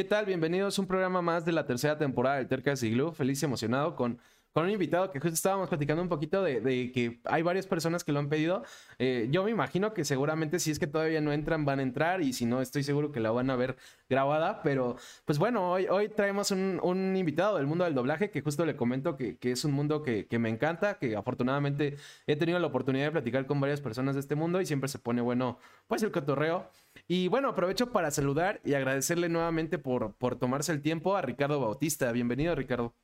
¿Qué tal? Bienvenidos a un programa más de la tercera temporada del Tercas Igloo. Feliz y emocionado con con un invitado que justo estábamos platicando un poquito de, que hay varias personas que lo han pedido. Eh, yo me imagino que seguramente si es que todavía no entran, van a entrar y si no, estoy seguro que la van a ver grabada. Pero pues bueno, hoy, hoy traemos un, invitado del mundo del doblaje que justo le comento que, es un mundo que, me encanta, que afortunadamente he tenido la oportunidad de platicar con varias personas de este mundo y siempre se pone bueno pues el cotorreo. Y bueno, aprovecho para saludar y agradecerle nuevamente por, por tomarse el tiempo a Ricardo Bautista. Bienvenido, Ricardo.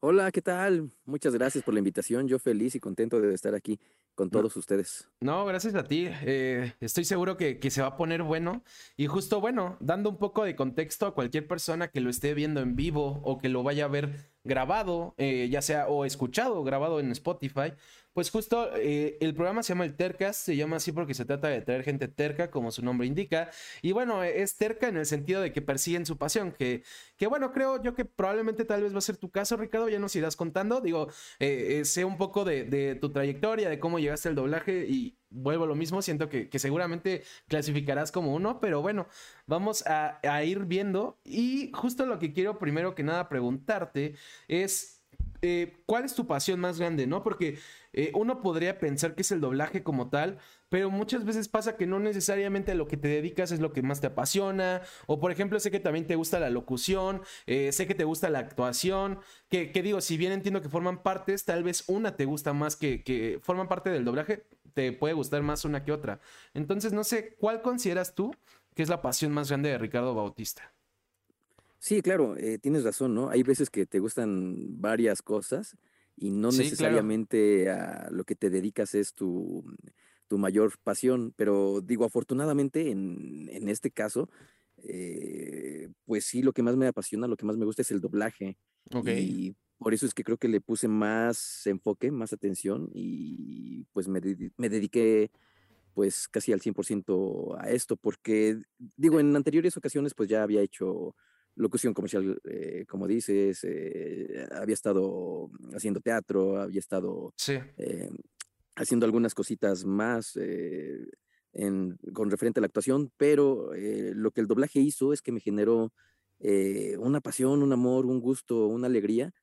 Hola, ¿qué tal? Muchas gracias por la invitación. Yo feliz y contento de estar aquí con todos ustedes. No, gracias a ti. Eh, estoy seguro que, que, se va a poner bueno. Y justo, bueno, dando un poco de contexto a cualquier persona que lo esté viendo en vivo o que lo vaya a ver grabado, eh, ya sea o escuchado grabado en Spotify, pues justo eh, el programa se llama el Tercast, se llama así porque se trata de traer gente terca, como su nombre indica. Y bueno, es terca en el sentido de que persiguen su pasión, que, que bueno, creo yo que probablemente tal vez va a ser tu caso, Ricardo, ya nos irás contando. Digo, eh, eh, sé un poco de, tu trayectoria, de cómo llegaste al doblaje y vuelvo a lo mismo, siento que, seguramente clasificarás como uno, pero bueno, vamos a, a ir viendo. Y justo lo que quiero primero que nada preguntarte es... ¿cuál es tu pasión más grande, no? Porque eh, uno podría pensar que es el doblaje como tal, pero muchas veces pasa que no necesariamente lo que te dedicas es lo que más te apasiona. O por ejemplo, sé que también te gusta la locución, eh, sé que te gusta la actuación, que, digo, si bien entiendo que forman partes, tal vez una te gusta más que, que forman parte del doblaje, te puede gustar más una que otra. Entonces, no sé, ¿cuál consideras tú que es la pasión más grande de Ricardo Bautista? Sí, claro, eh, tienes razón, ¿no? Hay veces que te gustan varias cosas y no necesariamente a lo que te dedicas es tu, tu mayor pasión, pero digo, afortunadamente en, en este caso, eh, pues sí, lo que más me apasiona, lo que más me gusta es el doblaje. Y por eso es que creo que le puse más enfoque, más atención y pues me, me dediqué pues casi al 100% a esto, porque digo, en anteriores ocasiones pues ya había hecho locución comercial, eh, como dices, eh, había estado haciendo teatro, había estado eh, haciendo algunas cositas más con referente a la actuación, pero lo que el doblaje hizo es que me generó una pasión, un amor, un gusto, una alegría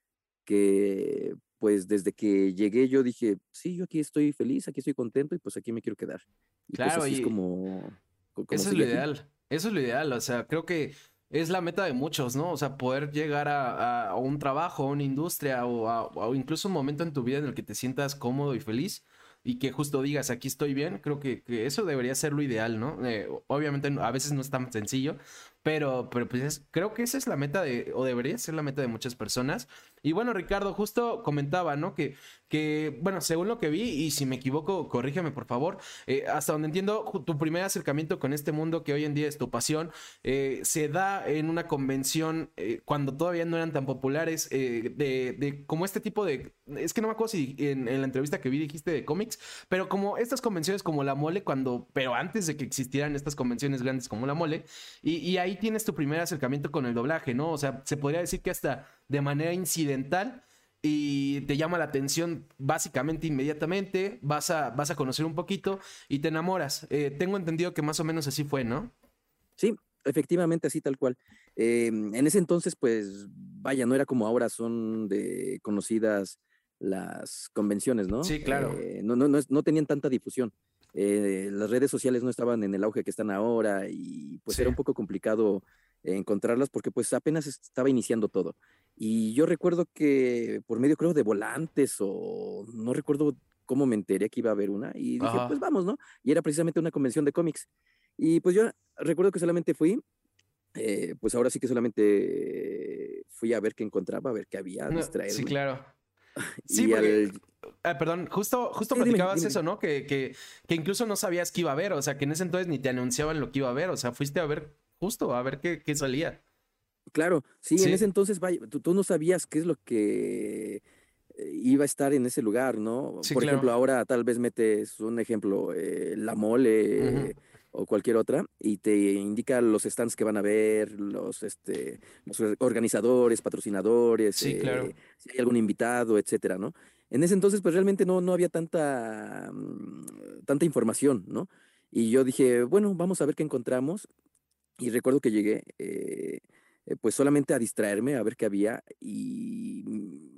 que pues desde que llegué yo dije, sí, yo aquí estoy feliz, aquí estoy contento y pues aquí me quiero quedar. Y pues, claro, y es como... eso es lo ideal, eso es lo ideal, o sea, creo que es la meta de muchos, ¿no? O sea, poder llegar a, un trabajo, a una industria o, incluso un momento en tu vida en el que te sientas cómodo y feliz y que justo digas, aquí estoy bien, creo que, eso debería ser lo ideal, ¿no? Eh, obviamente a veces no es tan sencillo, pero, pero pues creo que esa es la meta de, o debería ser la meta de muchas personas. Y bueno, Ricardo, justo comentaba, ¿no? Que, que bueno, según lo que vi, y si me equivoco, corrígeme por favor, eh, hasta donde entiendo, tu primer acercamiento con este mundo que hoy en día es tu pasión, eh, se da en una convención eh, cuando todavía no eran tan populares, de, de, como este tipo de, es que no me acuerdo si en, en, la entrevista que vi dijiste de cómics, pero como estas convenciones como la mole, cuando, pero antes de que existieran estas convenciones grandes como la mole, y, y ahí tienes tu primer acercamiento con el doblaje, ¿no? O sea, se podría decir que hasta de manera incidental y te llama la atención básicamente inmediatamente, vas a, vas a conocer un poquito y te enamoras. Eh, tengo entendido que más o menos así fue, ¿no? Sí, efectivamente así tal cual. Em, en ese entonces, pues, vaya, no era como ahora son de conocidas las convenciones, ¿no? Sí, claro. Eh, no, no, no, tenían tanta difusión. Eh, las redes sociales no estaban en el auge que están ahora y pues era un poco complicado encontrarlas porque pues apenas estaba iniciando todo. Y yo recuerdo que por medio creo de volantes o no recuerdo cómo me enteré que iba a haber una y dije, pues vamos, ¿no? Y era precisamente una convención de cómics. Y pues yo recuerdo que solamente fui, eh, pues ahora sí que solamente fui a ver qué encontraba, a ver qué había, Sí, claro. Sí, ah, perdón, justo, justo platicabas eso, ¿no? Que, que, que, incluso no sabías que iba a haber, o sea, que en ese entonces ni te anunciaban lo que iba a haber, o sea, fuiste a ver justo, a ver qué, qué salía. Claro, sí, en ese entonces, vaya, tú, no sabías qué es lo que eh, iba a estar en ese lugar, ¿no? Por ejemplo, ahora tal vez metes un ejemplo, eh, la mole o cualquier otra, y te indica los stands que van a ver, los, este, los organizadores, patrocinadores, sí, claro. Eh, si hay algún invitado, etcétera, ¿no? En ese entonces, pues realmente no, no había tanta, mm, tanta información, ¿no? Y yo dije, bueno, vamos a ver qué encontramos. Y recuerdo que llegué, pues solamente a distraerme, a ver qué había. Y,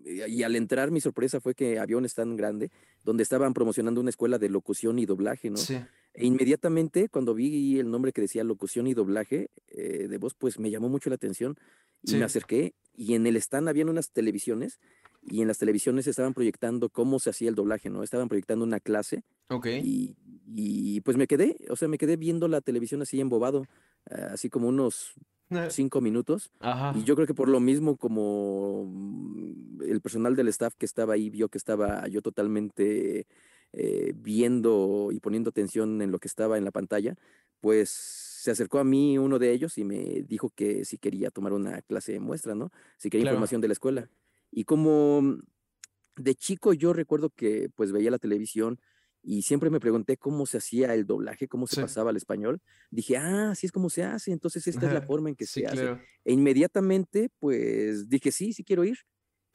y, al entrar mi sorpresa fue que había un stand grande donde estaban promocionando una escuela de locución y doblaje, ¿no? Sí. E inmediatamente cuando vi el nombre que decía locución y doblaje eh, de voz, pues me llamó mucho la atención y me acerqué y en el stand habían unas televisiones y en las televisiones estaban proyectando cómo se hacía el doblaje, ¿no? Estaban proyectando una clase. Ok. Y, y pues me quedé, o sea, me quedé viendo la televisión así embobado, ah, así como unos eh. cinco minutos. Y yo creo que por lo mismo como mm, el personal del staff que estaba ahí vio que estaba yo totalmente eh, viendo y poniendo atención en lo que estaba en la pantalla, pues se acercó a mí uno de ellos y me dijo que si quería tomar una clase de muestra, ¿no? Si quería información de la escuela. Y como de chico yo recuerdo que pues veía la televisión y siempre me pregunté cómo se hacía el doblaje, cómo se pasaba al español. Dije, ah, así es como se hace, entonces esta es la forma en que se hace. E inmediatamente, pues dije, sí, sí quiero ir.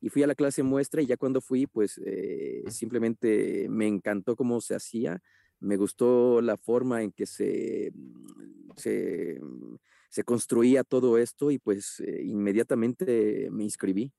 Y fui a la clase muestra y ya cuando fui, pues eh, simplemente me encantó cómo se hacía, me gustó la forma en que se, mm, se, mm, se construía todo esto y pues eh, inmediatamente me inscribí.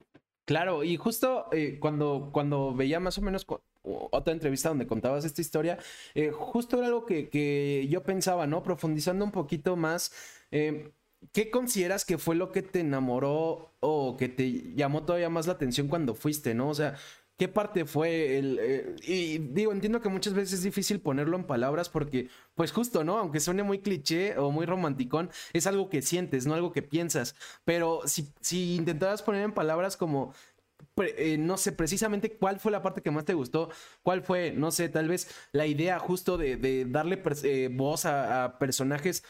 Claro, y justo eh, cuando, cuando veía más o menos otra entrevista donde contabas esta historia, eh, justo era algo que, yo pensaba, ¿no? Profundizando un poquito más, eh, ¿qué consideras que fue lo que te enamoró o que te llamó todavía más la atención cuando fuiste, ¿no? O sea, ¿Qué parte fue el... Eh, y digo, entiendo que muchas veces es difícil ponerlo en palabras porque, pues justo, ¿no? Aunque suene muy cliché o muy romanticón, es algo que sientes, no algo que piensas. Pero si, si intentaras poner en palabras como... Eh, no sé precisamente cuál fue la parte que más te gustó, cuál fue, no sé, tal vez la idea justo de, darle eh, voz a, personajes,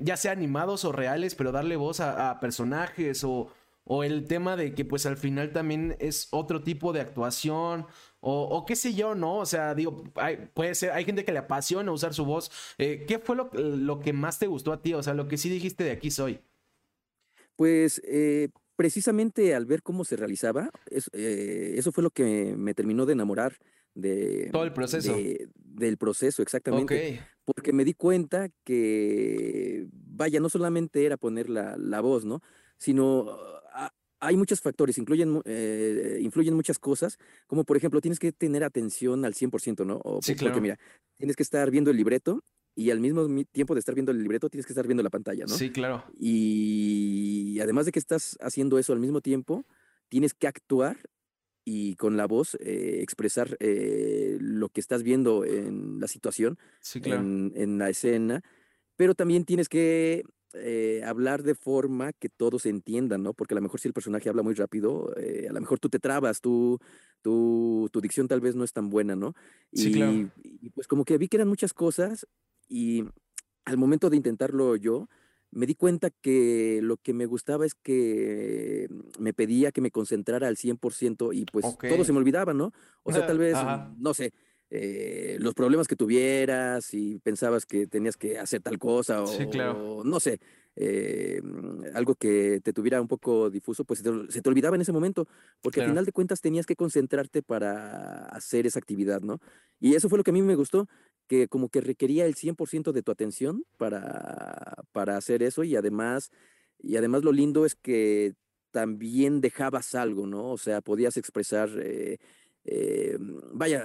ya sea animados o reales, pero darle voz a personajes o, o el tema de que pues al final también es otro tipo de actuación o, qué sé yo, ¿no? O sea, digo, hay, puede ser, hay gente que le apasiona usar su voz. Eh, ¿Qué fue lo, lo, que más te gustó a ti? O sea, lo que sí dijiste de aquí soy. Pues eh, precisamente al ver cómo se realizaba, eh, eso fue lo que me terminó de enamorar de... Todo el proceso. del proceso, exactamente. Porque me di cuenta que, vaya, no solamente era poner la, la voz, ¿no? Sino hay muchos factores, incluyen, eh, influyen muchas cosas, como por ejemplo, tienes que tener atención al 100%, ¿no? O, sí, claro. Porque mira, tienes que estar viendo el libreto y al mismo tiempo de estar viendo el libreto, tienes que estar viendo la pantalla, ¿no? Sí, claro. Y además de que estás haciendo eso al mismo tiempo, tienes que actuar y con la voz eh, expresar eh, lo que estás viendo en la situación, sí, claro. en, en la escena, pero también tienes que eh, hablar de forma que todos entiendan, ¿no? Porque a lo mejor si el personaje habla muy rápido, eh, a lo mejor tú te trabas, tú, tú, tu dicción tal vez no es tan buena, ¿no? Sí, claro. y pues como que vi que eran muchas cosas y al momento de intentarlo yo, me di cuenta que lo que me gustaba es que me pedía que me concentrara al 100% y pues todo se me olvidaba, ¿no? O sea, tal vez, no sé, eh, los problemas que tuvieras y pensabas que tenías que hacer tal cosa o, no sé, eh, algo que te tuviera un poco difuso, pues se te, olvidaba en ese momento, porque al final de cuentas tenías que concentrarte para hacer esa actividad, ¿no? Y eso fue lo que a mí me gustó, que como que requería el 100% de tu atención para, para hacer eso y además, y además lo lindo es que también dejabas algo, ¿no? O sea, podías expresar... Eh, eh, vaya,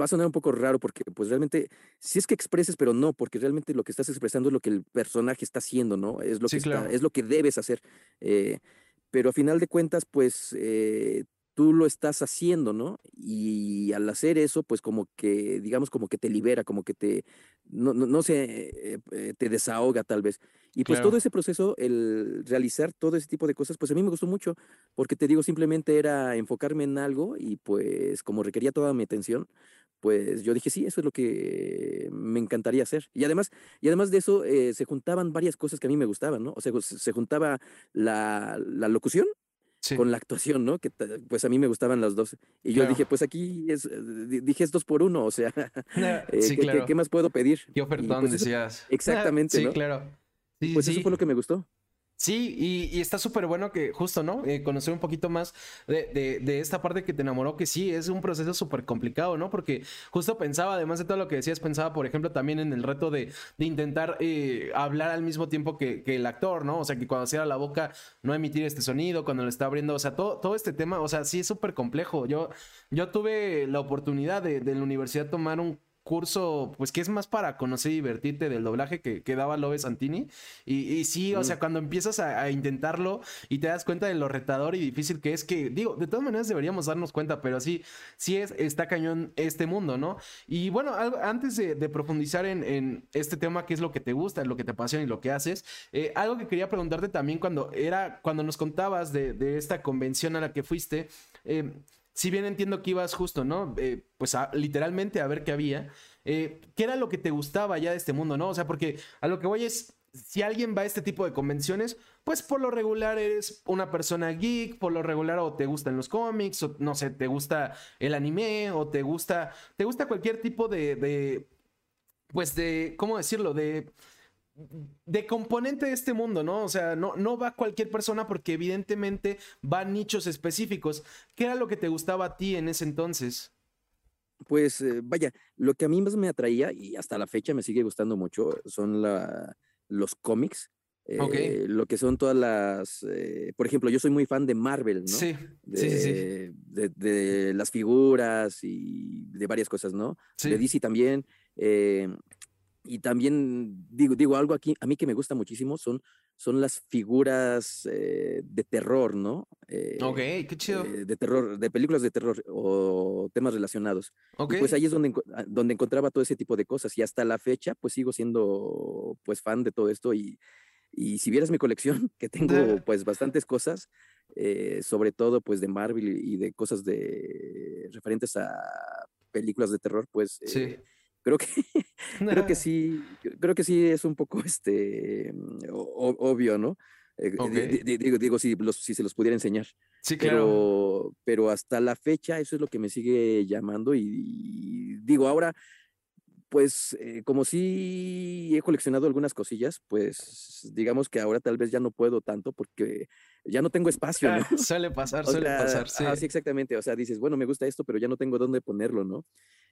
va a sonar un poco raro porque pues realmente, si es que expreses, pero no, porque realmente lo que estás expresando es lo que el personaje está haciendo, ¿no? Es lo, que, es lo que debes hacer. Eh, pero a final de cuentas, pues eh, tú lo estás haciendo, ¿no? Y al hacer eso, pues como que, digamos, como que te libera, como que te, no, no, no sé, te desahoga tal vez. Y pues todo ese proceso, el realizar todo ese tipo de cosas, pues a mí me gustó mucho, porque te digo, simplemente era enfocarme en algo y pues como requería toda mi atención, pues yo dije, sí, eso es lo que me encantaría hacer. Y además, y además de eso, eh, se juntaban varias cosas que a mí me gustaban, ¿no? O sea, se juntaba la, la locución con la actuación, ¿no? Que pues a mí me gustaban las dos. Y yo dije, pues aquí es, dije es dos por uno, o sea, eh, ¿qué, más puedo pedir? ¿Qué ofertón pues, decías? Exactamente, sí, claro pues eso fue lo que me gustó. Sí, y, está súper bueno que justo, ¿no? Eh, conocer un poquito más de, de, esta parte que te enamoró, que sí, es un proceso súper complicado, ¿no? Porque justo pensaba, además de todo lo que decías, pensaba, por ejemplo, también en el reto de, de intentar eh, hablar al mismo tiempo que, que, el actor, ¿no? O sea, que cuando cierra la boca no emitir este sonido, cuando lo está abriendo, o sea, todo, todo este tema, o sea, sí es súper complejo. Yo, yo tuve la oportunidad de, de la universidad tomar un curso, pues que es más para conocer y divertirte del doblaje que, que daba Lobe Santini. Y, sí, o sea, cuando empiezas a, intentarlo y te das cuenta de lo retador y difícil que es, que digo, de todas maneras deberíamos darnos cuenta, pero sí, sí es, está cañón este mundo, ¿no? Y bueno, antes de, profundizar en, este tema, qué es lo que te gusta, lo que te apasiona y lo que haces, eh, algo que quería preguntarte también cuando era, cuando nos contabas de, de esta convención a la que fuiste, eh, si bien entiendo que ibas justo, ¿no? Eh, pues literalmente a ver qué había. Eh, ¿Qué era lo que te gustaba ya de este mundo, no? O sea, porque a lo que voy es, si alguien va a este tipo de convenciones, pues por lo regular eres una persona geek, por lo regular o te gustan los cómics, o no sé, te gusta el anime, o te gusta, te gusta cualquier tipo de, de pues de, ¿cómo decirlo? De de componente de este mundo, ¿no? O sea, no, no va cualquier persona porque evidentemente va nichos específicos. ¿Qué era lo que te gustaba a ti en ese entonces? Pues eh, vaya, lo que a mí más me atraía y hasta la fecha me sigue gustando mucho son la, los cómics. Eh, lo que son todas las, eh, por ejemplo, yo soy muy fan de Marvel, ¿no? Sí, de, sí, sí, De, de, las figuras y de varias cosas, ¿no? De DC también y también digo, digo algo aquí, a mí que me gusta muchísimo son, son las figuras eh, de terror, ¿no? Eh, ok, qué chido. Eh, de terror, de películas de terror o temas relacionados. Ok. pues ahí es donde, ah, donde encontraba todo ese tipo de cosas y hasta la fecha pues sigo siendo pues fan de todo esto y, y si vieras mi colección, que tengo pues bastantes cosas, sobre todo pues de Marvel y de cosas de referentes a películas de terror, pues... Sí creo que creo que sí creo que sí es un poco este obvio no eh, digo, digo si, si se los pudiera enseñar sí claro. pero, hasta la fecha eso es lo que me sigue llamando y, digo ahora pues eh, como sí he coleccionado algunas cosillas, pues digamos que ahora tal vez ya no puedo tanto porque ya no tengo espacio, ¿no? Ah, suele pasar, suele pasar, sí. sí, exactamente. O sea, dices, bueno, me gusta esto, pero ya no tengo dónde ponerlo, ¿no?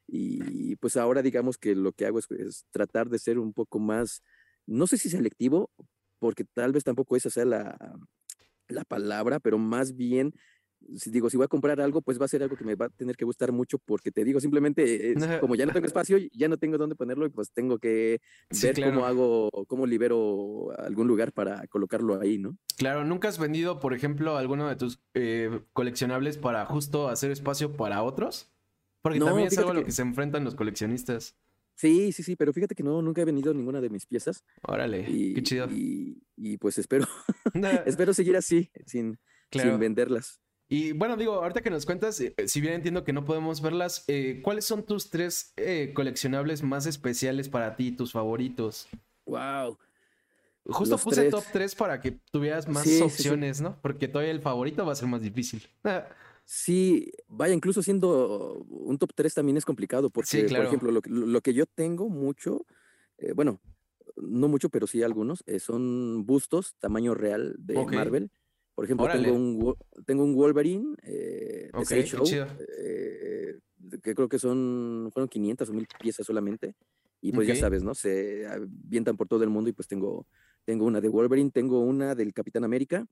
Y pues ahora digamos que lo que hago es, tratar de ser un poco más, no sé si selectivo, porque tal vez tampoco esa sea la, la palabra, pero más bien, si digo, si voy a comprar algo, pues va a ser algo que me va a tener que gustar mucho, porque te digo, simplemente, como ya no tengo espacio, ya no tengo dónde ponerlo, y pues tengo que ver cómo hago, cómo libero algún lugar para colocarlo ahí, ¿no? Claro, ¿nunca has vendido, por ejemplo, alguno de tus eh, coleccionables para justo hacer espacio para otros? Porque también es algo a lo que se enfrentan los coleccionistas. Sí, sí, sí, pero fíjate que no, nunca he venido ninguna de mis piezas. Órale, qué chido. Y, pues espero, espero seguir así, sin, venderlas. Y bueno, digo, ahorita que nos cuentas, eh, si bien entiendo que no podemos verlas, eh, ¿cuáles son tus tres eh, coleccionables más especiales para ti, tus favoritos? Wow. Justo puse top 3 para que tuvieras más opciones, ¿no? Porque todavía el favorito va a ser más difícil. Sí, vaya, incluso siendo un top 3 también es complicado, porque, por ejemplo, lo, que yo tengo mucho, eh, bueno, no mucho, pero sí algunos, eh, son bustos tamaño real de Marvel. Por ejemplo, tengo un, tengo un Wolverine eh, de Show, eh, que creo que son, fueron 500 o 1000 piezas solamente. Y pues ya sabes, ¿no? Se avientan por todo el mundo y pues tengo, tengo una de Wolverine, tengo una del Capitán América.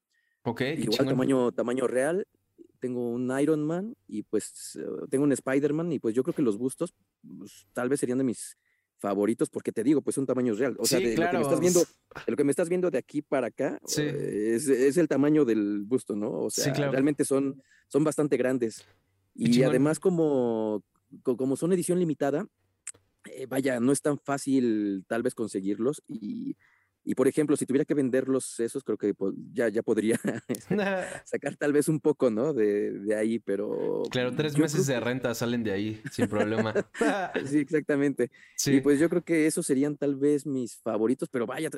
Ok. Igual tamaño, tamaño real tengo un Iron Man y pues eh, tengo un Spider-Man y pues yo creo que los bustos pues, tal vez serían de mis favoritos porque te digo, pues son tamaños real. O sea, de, lo que me estás viendo, lo que me estás viendo de aquí para acá eh, es, el tamaño del busto, ¿no? O sea, realmente son, son bastante grandes. Y, además como, como son edición limitada, eh, vaya, no es tan fácil tal vez conseguirlos y y por ejemplo, si tuviera que venderlos esos, creo que ya, ya podría este, sacar tal vez un poco, ¿no? De, de ahí, pero... Claro, tres meses de renta salen de ahí sin problema. sí, exactamente. Sí. Y pues yo creo que esos serían tal vez mis favoritos, pero vaya,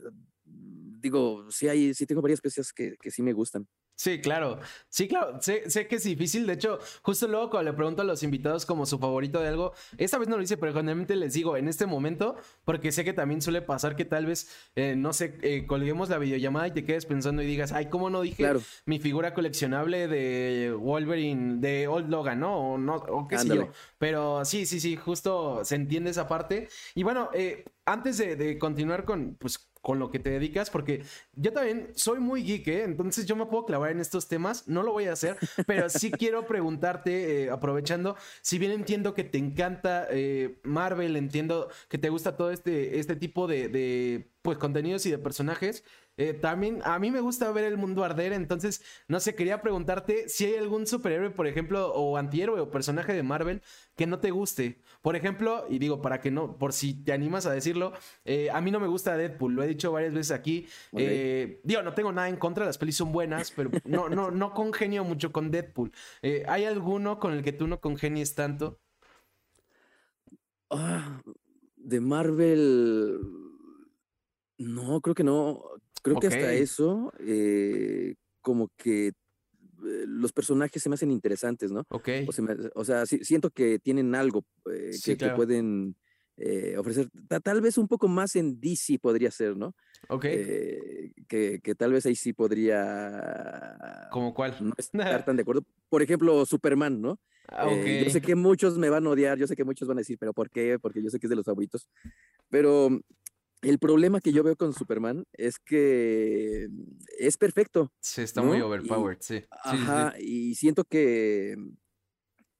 digo, sí hay, sí tengo varias piezas que, que sí me gustan. Sí, claro. Sí, claro. Sé, que es difícil. De hecho, justo luego cuando le pregunto a los invitados como su favorito de algo, esta vez no lo hice, pero generalmente les digo en este momento, porque sé que también suele pasar que tal vez, eh, no sé, eh, colguemos la videollamada y te quedes pensando y digas, ay, ¿cómo no dije mi figura coleccionable de Wolverine, de Old Logan, ¿no? O, no, o qué sé yo. Pero sí, sí, sí, justo se entiende esa parte. Y bueno, eh, antes de, de continuar con, pues, con lo que te dedicas, porque yo también soy muy geek, ¿eh? entonces yo me puedo clavar en estos temas, no lo voy a hacer, pero sí quiero preguntarte, eh, aprovechando, si bien entiendo que te encanta eh, Marvel, entiendo que te gusta todo este, este tipo de, de pues, contenidos y de personajes, eh, también a mí me gusta ver el mundo arder, entonces, no sé, quería preguntarte si hay algún superhéroe, por ejemplo, o antihéroe o personaje de Marvel que no te guste. Por ejemplo, y digo, para que no, por si te animas a decirlo, eh, a mí no me gusta Deadpool, lo he dicho varias veces aquí. Eh, digo, no tengo nada en contra, las pelis son buenas, pero no, no, no congenio mucho con Deadpool. ¿Hay alguno con el que tú no congenies tanto? Ah, de Marvel. No, creo que no. Creo que hasta eso, eh, como que eh, los personajes se me hacen interesantes, ¿no? Ok. O, sea, siento que tienen algo eh, que, pueden ofrecer. tal vez un poco más en DC podría ser, ¿no? Ok. Que, que, tal vez ahí sí podría. ¿Como cuál? No estar tan de acuerdo. Por ejemplo, Superman, ¿no? Ah, okay. yo sé que muchos me van a odiar, yo sé que muchos van a decir, pero ¿por qué? Porque yo sé que es de los favoritos. Pero el problema que yo veo con Superman es que es perfecto. Sí, está muy overpowered, sí. Ajá, y siento que,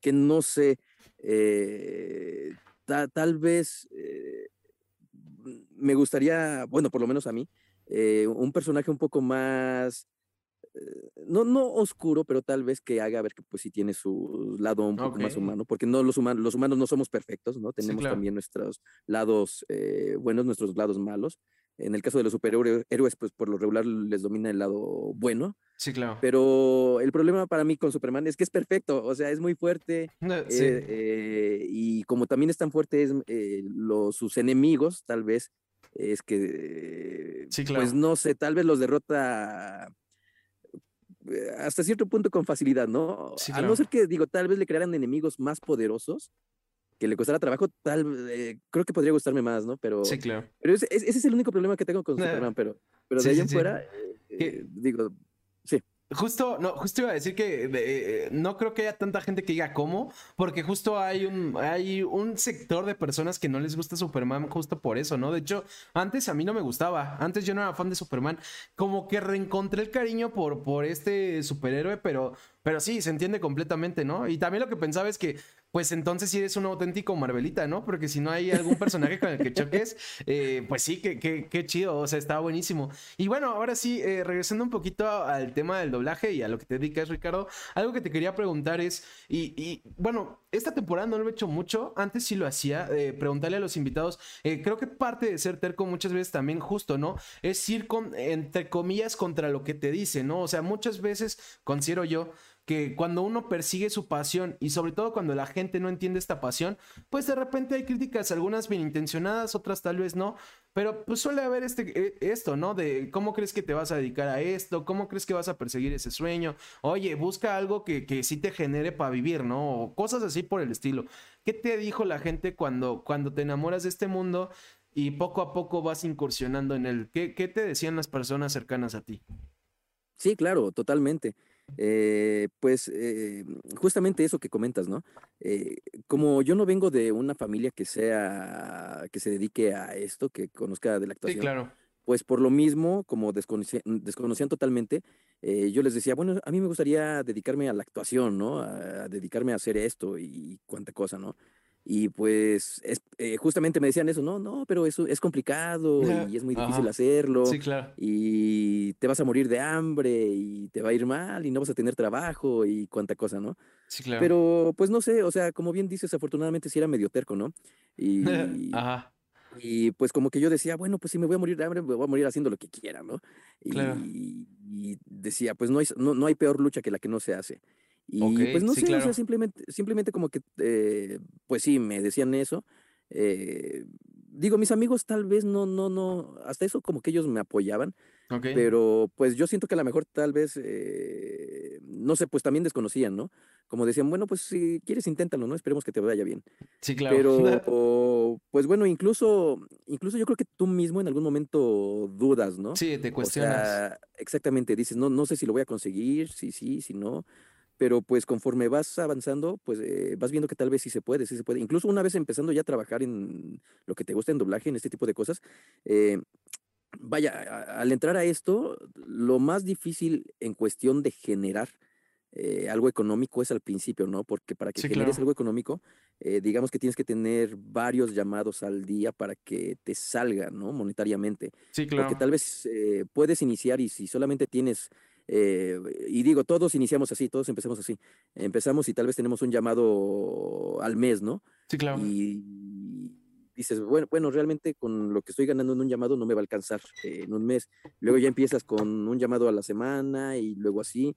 que no sé, eh, tal vez eh, me gustaría, bueno, por lo menos a mí, eh, un personaje un poco más no, no oscuro, pero tal vez que haga ver que pues sí tiene su lado un poco más humano, porque no los humanos, los humanos no somos perfectos, ¿no? Tenemos también nuestros lados eh, buenos, nuestros lados malos. En el caso de los superhéroes, pues por lo regular les domina el lado bueno. Sí, claro. Pero el problema para mí con Superman es que es perfecto, o sea, es muy fuerte. Eh, eh, y como también es tan fuerte, es, los, sus enemigos, tal vez, es que, sí, claro. pues no sé, tal vez los derrota eh, hasta cierto punto con facilidad, ¿no? A no ser que, digo, tal vez le crearan enemigos más poderosos que le costara trabajo, tal, eh, creo que podría gustarme más, ¿no? Pero, sí, claro. Pero ese, es el único problema que tengo con Superman, pero, pero de ahí en fuera, eh, digo, sí. Justo, no, justo iba a decir que eh, no creo que haya tanta gente que diga cómo, porque justo hay un, hay un sector de personas que no les gusta Superman justo por eso, ¿no? De hecho, antes a mí no me gustaba, antes yo no era fan de Superman, como que reencontré el cariño por, por este superhéroe, pero, pero sí, se entiende completamente, ¿no? Y también lo que pensaba es que pues entonces sí eres un auténtico Marvelita, ¿no? Porque si no hay algún personaje con el que choques, eh, pues sí, qué chido, o sea, está buenísimo. Y bueno, ahora sí, eh, regresando un poquito al tema del doblaje y a lo que te dedicas, Ricardo, algo que te quería preguntar es, y, bueno, esta temporada no lo he hecho mucho, antes sí lo hacía, eh, preguntarle a los invitados, creo que parte de ser terco muchas veces también justo, ¿no? Es ir con, entre comillas, contra lo que te dice, ¿no? O sea, muchas veces considero yo que cuando uno persigue su pasión y sobre todo cuando la gente no entiende esta pasión, pues de repente hay críticas, algunas bien intencionadas, otras tal vez no, pero pues suele haber este, eh, esto, ¿no? De cómo crees que te vas a dedicar a esto, cómo crees que vas a perseguir ese sueño, oye, busca algo que, que sí te genere para vivir, ¿no? O cosas así por el estilo. ¿Qué te dijo la gente cuando, cuando te enamoras de este mundo? Y poco a poco vas incursionando en él. ¿Qué, qué te decían las personas cercanas a ti? Sí, claro, totalmente. Eh, pues eh, justamente eso que comentas, ¿no? Eh, como yo no vengo de una familia que sea, que se dedique a esto, que conozca de la actuación. Sí, claro. Pues por lo mismo, como desconocían, desconocían totalmente, yo les decía, bueno, a mí me gustaría dedicarme a la actuación, ¿no? A, a dedicarme a hacer esto y cuánta cosa, ¿no? Y pues es, eh, justamente me decían eso, no, no, pero eso es complicado y es muy difícil hacerlo. Sí, claro. Y te vas a morir de hambre y te va a ir mal y no vas a tener trabajo y cuánta cosa, ¿no? Sí, claro. Pero pues no sé, o sea, como bien dices, afortunadamente sí era medio terco, ¿no? Y, Ajá. y pues como que yo decía, bueno, pues si me voy a morir de hambre, me voy a morir haciendo lo que quiera, ¿no? Y, claro. y decía, pues no hay, no, no hay peor lucha que la que no se hace. Y pues no sé, o sea, simplemente, simplemente como que, eh, pues sí, me decían eso. Eh, digo, mis amigos tal vez no, no, no, hasta eso como que ellos me apoyaban, Pero pues yo siento que a lo mejor tal vez, eh, no sé, pues también desconocían, ¿no? Como decían, bueno, pues si quieres inténtalo, ¿no? Esperemos que te vaya bien. Sí, claro. Pero, pues bueno, incluso, incluso yo creo que tú mismo en algún momento dudas, ¿no? Sí, te cuestionas. exactamente, dices, no, no sé si lo voy a conseguir, si sí, si no pero pues conforme vas avanzando, pues eh, vas viendo que tal vez sí se puede, sí se puede. Incluso una vez empezando ya a trabajar en lo que te gusta en doblaje, en este tipo de cosas, eh, vaya, al entrar a esto, lo más difícil en cuestión de generar eh, algo económico es al principio, ¿no? Porque para que generes algo económico, digamos que tienes que tener varios llamados al día para que te salga, ¿no? Monetariamente. Sí, claro. Porque tal vez puedes iniciar y si solamente tienes eh, y digo, todos iniciamos así, todos empezamos así. Empezamos y tal vez tenemos un llamado al mes, ¿no? Sí, claro. Y dices, bueno, bueno, realmente con lo que estoy ganando en un llamado no me va a alcanzar en un mes. Luego ya empiezas con un llamado a la semana y luego así.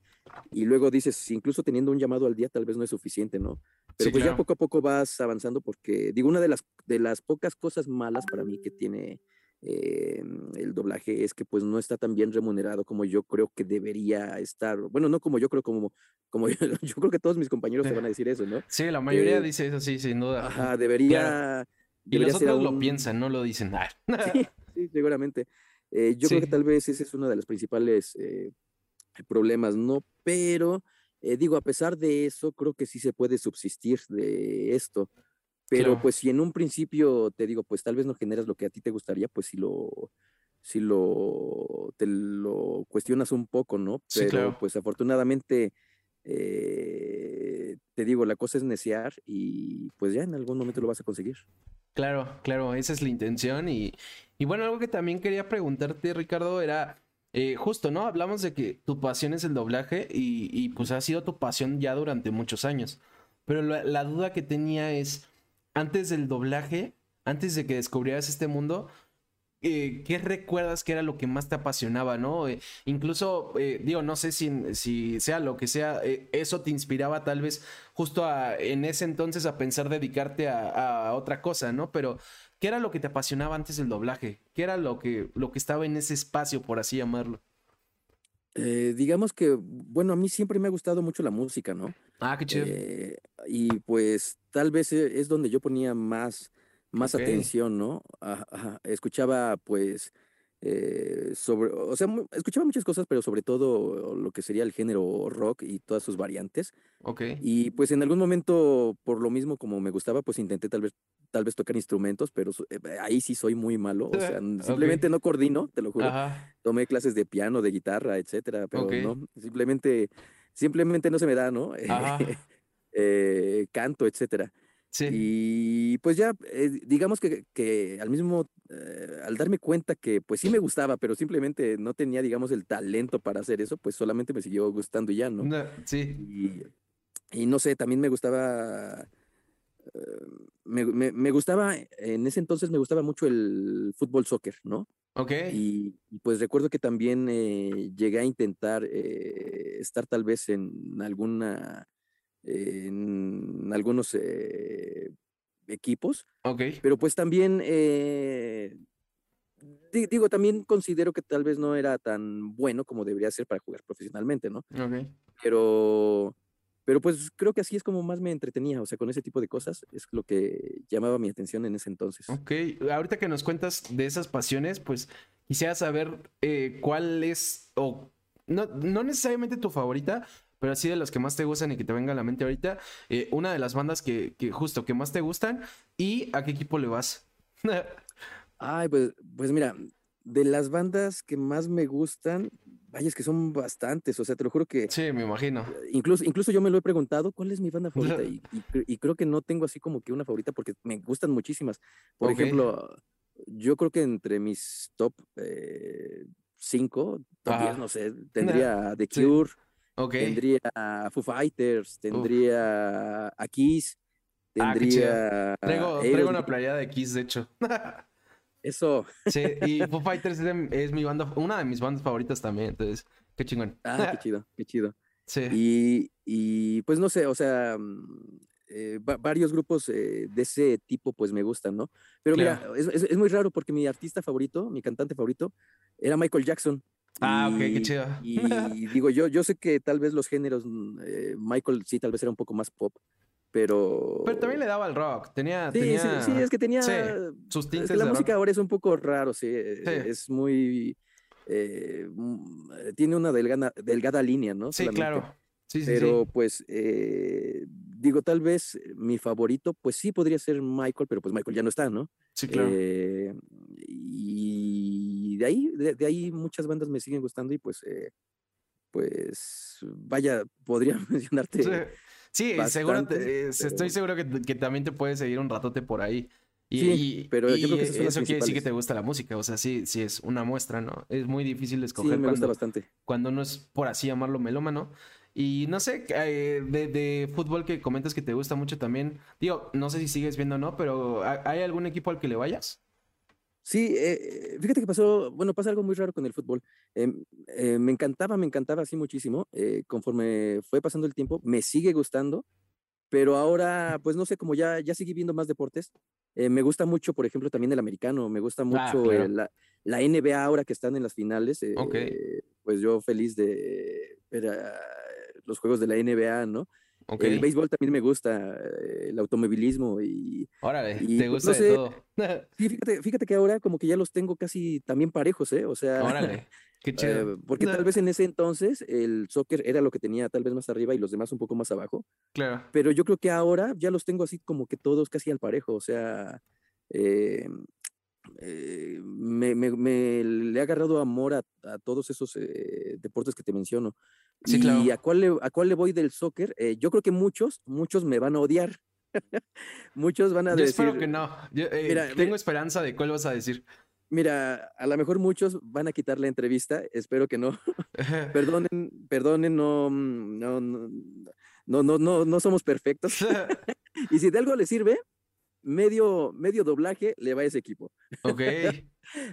Y luego dices, incluso teniendo un llamado al día tal vez no es suficiente, ¿no? Pero pues ya poco a poco vas avanzando porque, digo, una de las, de las pocas cosas malas para mí que tiene eh, el doblaje es que pues no está tan bien remunerado como yo creo que debería estar. Bueno, no como yo creo, como, como yo, creo que todos mis compañeros te van a decir eso, ¿no? Sí, la mayoría dice eso, sí, sin duda. Ajá, debería... Y los otros lo piensan, no lo dicen. sí, seguramente. Eh, yo creo que tal vez ese es uno de los principales eh, problemas, ¿no? Pero, digo, a pesar de eso, creo que sí se puede subsistir de esto. Pero pues si en un principio te digo, pues tal vez no generas lo que a ti te gustaría, pues si lo, si lo, te lo cuestionas un poco, ¿no? Pero pues afortunadamente, eh, te digo, la cosa es necear y pues ya en algún momento lo vas a conseguir. Claro, claro, esa es la intención. Y, y bueno, algo que también quería preguntarte, Ricardo, era eh, justo, ¿no? Hablamos de que tu pasión es el doblaje y, y pues ha sido tu pasión ya durante muchos años. Pero la duda que tenía es, antes del doblaje, antes de que descubrieras este mundo, eh, ¿qué recuerdas que era lo que más te apasionaba, no? Eh, incluso, eh, digo, no sé si, si, sea lo que sea, eso te inspiraba tal vez justo en ese entonces a pensar dedicarte a, otra cosa, ¿no? Pero, ¿qué era lo que te apasionaba antes del doblaje? ¿Qué era lo que, lo que estaba en ese espacio, por así llamarlo? digamos que, bueno, a mí siempre me ha gustado mucho la música, ¿no? Ah, qué chido. y pues tal vez e, es donde yo ponía más, más atención, ¿no? Escuchaba, pues, eh, sobre, o sea, escuchaba muchas cosas, pero sobre todo lo que sería el género rock y todas sus variantes. Ok. Y pues en algún momento, por lo mismo como me gustaba, pues intenté tal vez, tal vez tocar instrumentos, pero eh, ahí sí soy muy malo. O sea, simplemente no coordino, te lo juro. Tomé clases de piano, de guitarra, etcétera, pero no, simplemente, simplemente no se me da, ¿no? Eh, canto, etcétera. Sí. Y pues ya, eh, digamos que, que, al mismo, eh, al darme cuenta que pues sí me gustaba, pero simplemente no tenía, digamos, el talento para hacer eso, pues solamente me siguió gustando y ya, ¿no? sí. Y, no sé, también me gustaba, me, me, gustaba, en ese entonces me gustaba mucho el fútbol soccer, ¿no? Ok. Y, pues recuerdo que también llegué a intentar estar tal vez en alguna en algunos eh, equipos. Ok. Pero pues también, eh, digo, también considero que tal vez no era tan bueno como debería ser para jugar profesionalmente, ¿no? Ok. Pero, pero pues creo que así es como más me entretenía, o sea, con ese tipo de cosas es lo que llamaba mi atención en ese entonces. Ok, ahorita que nos cuentas de esas pasiones, pues quisiera saber eh, cuál es, o no, no necesariamente tu favorita, pero así de las que más te gustan y que te venga a la mente ahorita, eh, una de las bandas que, justo que más te gustan y a qué equipo le vas. Ay, pues, pues mira, de las bandas que más me gustan, vaya, es que son bastantes, o sea, te lo juro que... Sí, me imagino. Incluso, incluso yo me lo he preguntado, ¿cuál es mi banda favorita? y, creo que no tengo así como que una favorita porque me gustan muchísimas. Por ejemplo, yo creo que entre mis top 5, eh, top no sé, tendría The Cure, Tendría Foo Fighters, tendría a Kiss, ah, tendría. traigo, una playa de Kiss, de hecho. Eso. Sí, y Foo Fighters es, mi banda, una de mis bandas favoritas también, entonces, qué chingón. Ah, qué chido, qué chido. Sí. Y, pues no sé, o sea, mm, eh, varios grupos eh, de ese tipo pues me gustan, ¿no? Pero mira, es, es, muy raro porque mi artista favorito, mi cantante favorito, era Michael Jackson. Ah, ok, qué chido. Y, digo, yo, yo sé que tal vez los géneros, mm, eh, Michael sí, tal vez era un poco más pop, pero... Pero también le daba al rock, tenía... Sí, tenía... sí, es que tenía... sus tintes es que la música ahora es un poco raro, sí, es muy... Eh, mm, tiene una delgada, delgada línea, ¿no? Sí, claro. Sí, sí, pero pues eh, digo, tal vez mi favorito, pues sí podría ser Michael, pero pues Michael ya no está, ¿no? Sí, claro. Eh, y de ahí, de, ahí muchas bandas me siguen gustando y pues, eh, pues, vaya, podría mencionarte. Sí, seguro, estoy seguro que, que, también te puedes seguir un ratote por ahí. Y, sí, pero yo creo que eso quiere decir que te gusta la música, o sea, sí, sí es una muestra, ¿no? Es muy difícil de escoger sí, me gusta bastante. cuando no es, por así llamarlo, melómano. Y no sé, eh, de, fútbol que comentas que te gusta mucho también. Digo, no sé si sigues viendo o no, pero ¿hay algún equipo al que le vayas? Sí, eh, fíjate que pasó, bueno, pasa algo muy raro con el fútbol. Em, eh, me encantaba, me encantaba así muchísimo. conforme fue pasando el tiempo, me sigue gustando, pero ahora, pues no sé, como ya, ya seguí viendo más deportes, me gusta mucho, por ejemplo, también el americano, me gusta ah, mucho la, la, NBA ahora que están en las finales. Pues yo feliz de ver los juegos de la NBA, ¿no? El béisbol también me gusta, eh, el automovilismo y... Órale, te pues, gusta de todo. sí, fíjate, que ahora como que ya los tengo casi también parejos, ¿eh? O sea... Órale, qué chido. Eh, porque tal vez en ese entonces el soccer era lo que tenía tal vez más arriba y los demás un poco más abajo. Claro. Pero yo creo que ahora ya los tengo así como que todos casi al parejo, o sea... Eh, me, le ha agarrado amor a, todos esos deportes que te menciono. ¿Y a, cuál le, a cuál le voy del soccer? Eh, yo creo que muchos, muchos me van a odiar. muchos van a yo decir. Espero que no. Eh, tengo esperanza de cuál vas a decir. Mira, a lo mejor muchos van a quitar la entrevista, espero que no. perdonen, perdonen, no, no, no, no, no, no somos perfectos. y si de algo le sirve, medio, medio doblaje le va a ese equipo. Ok.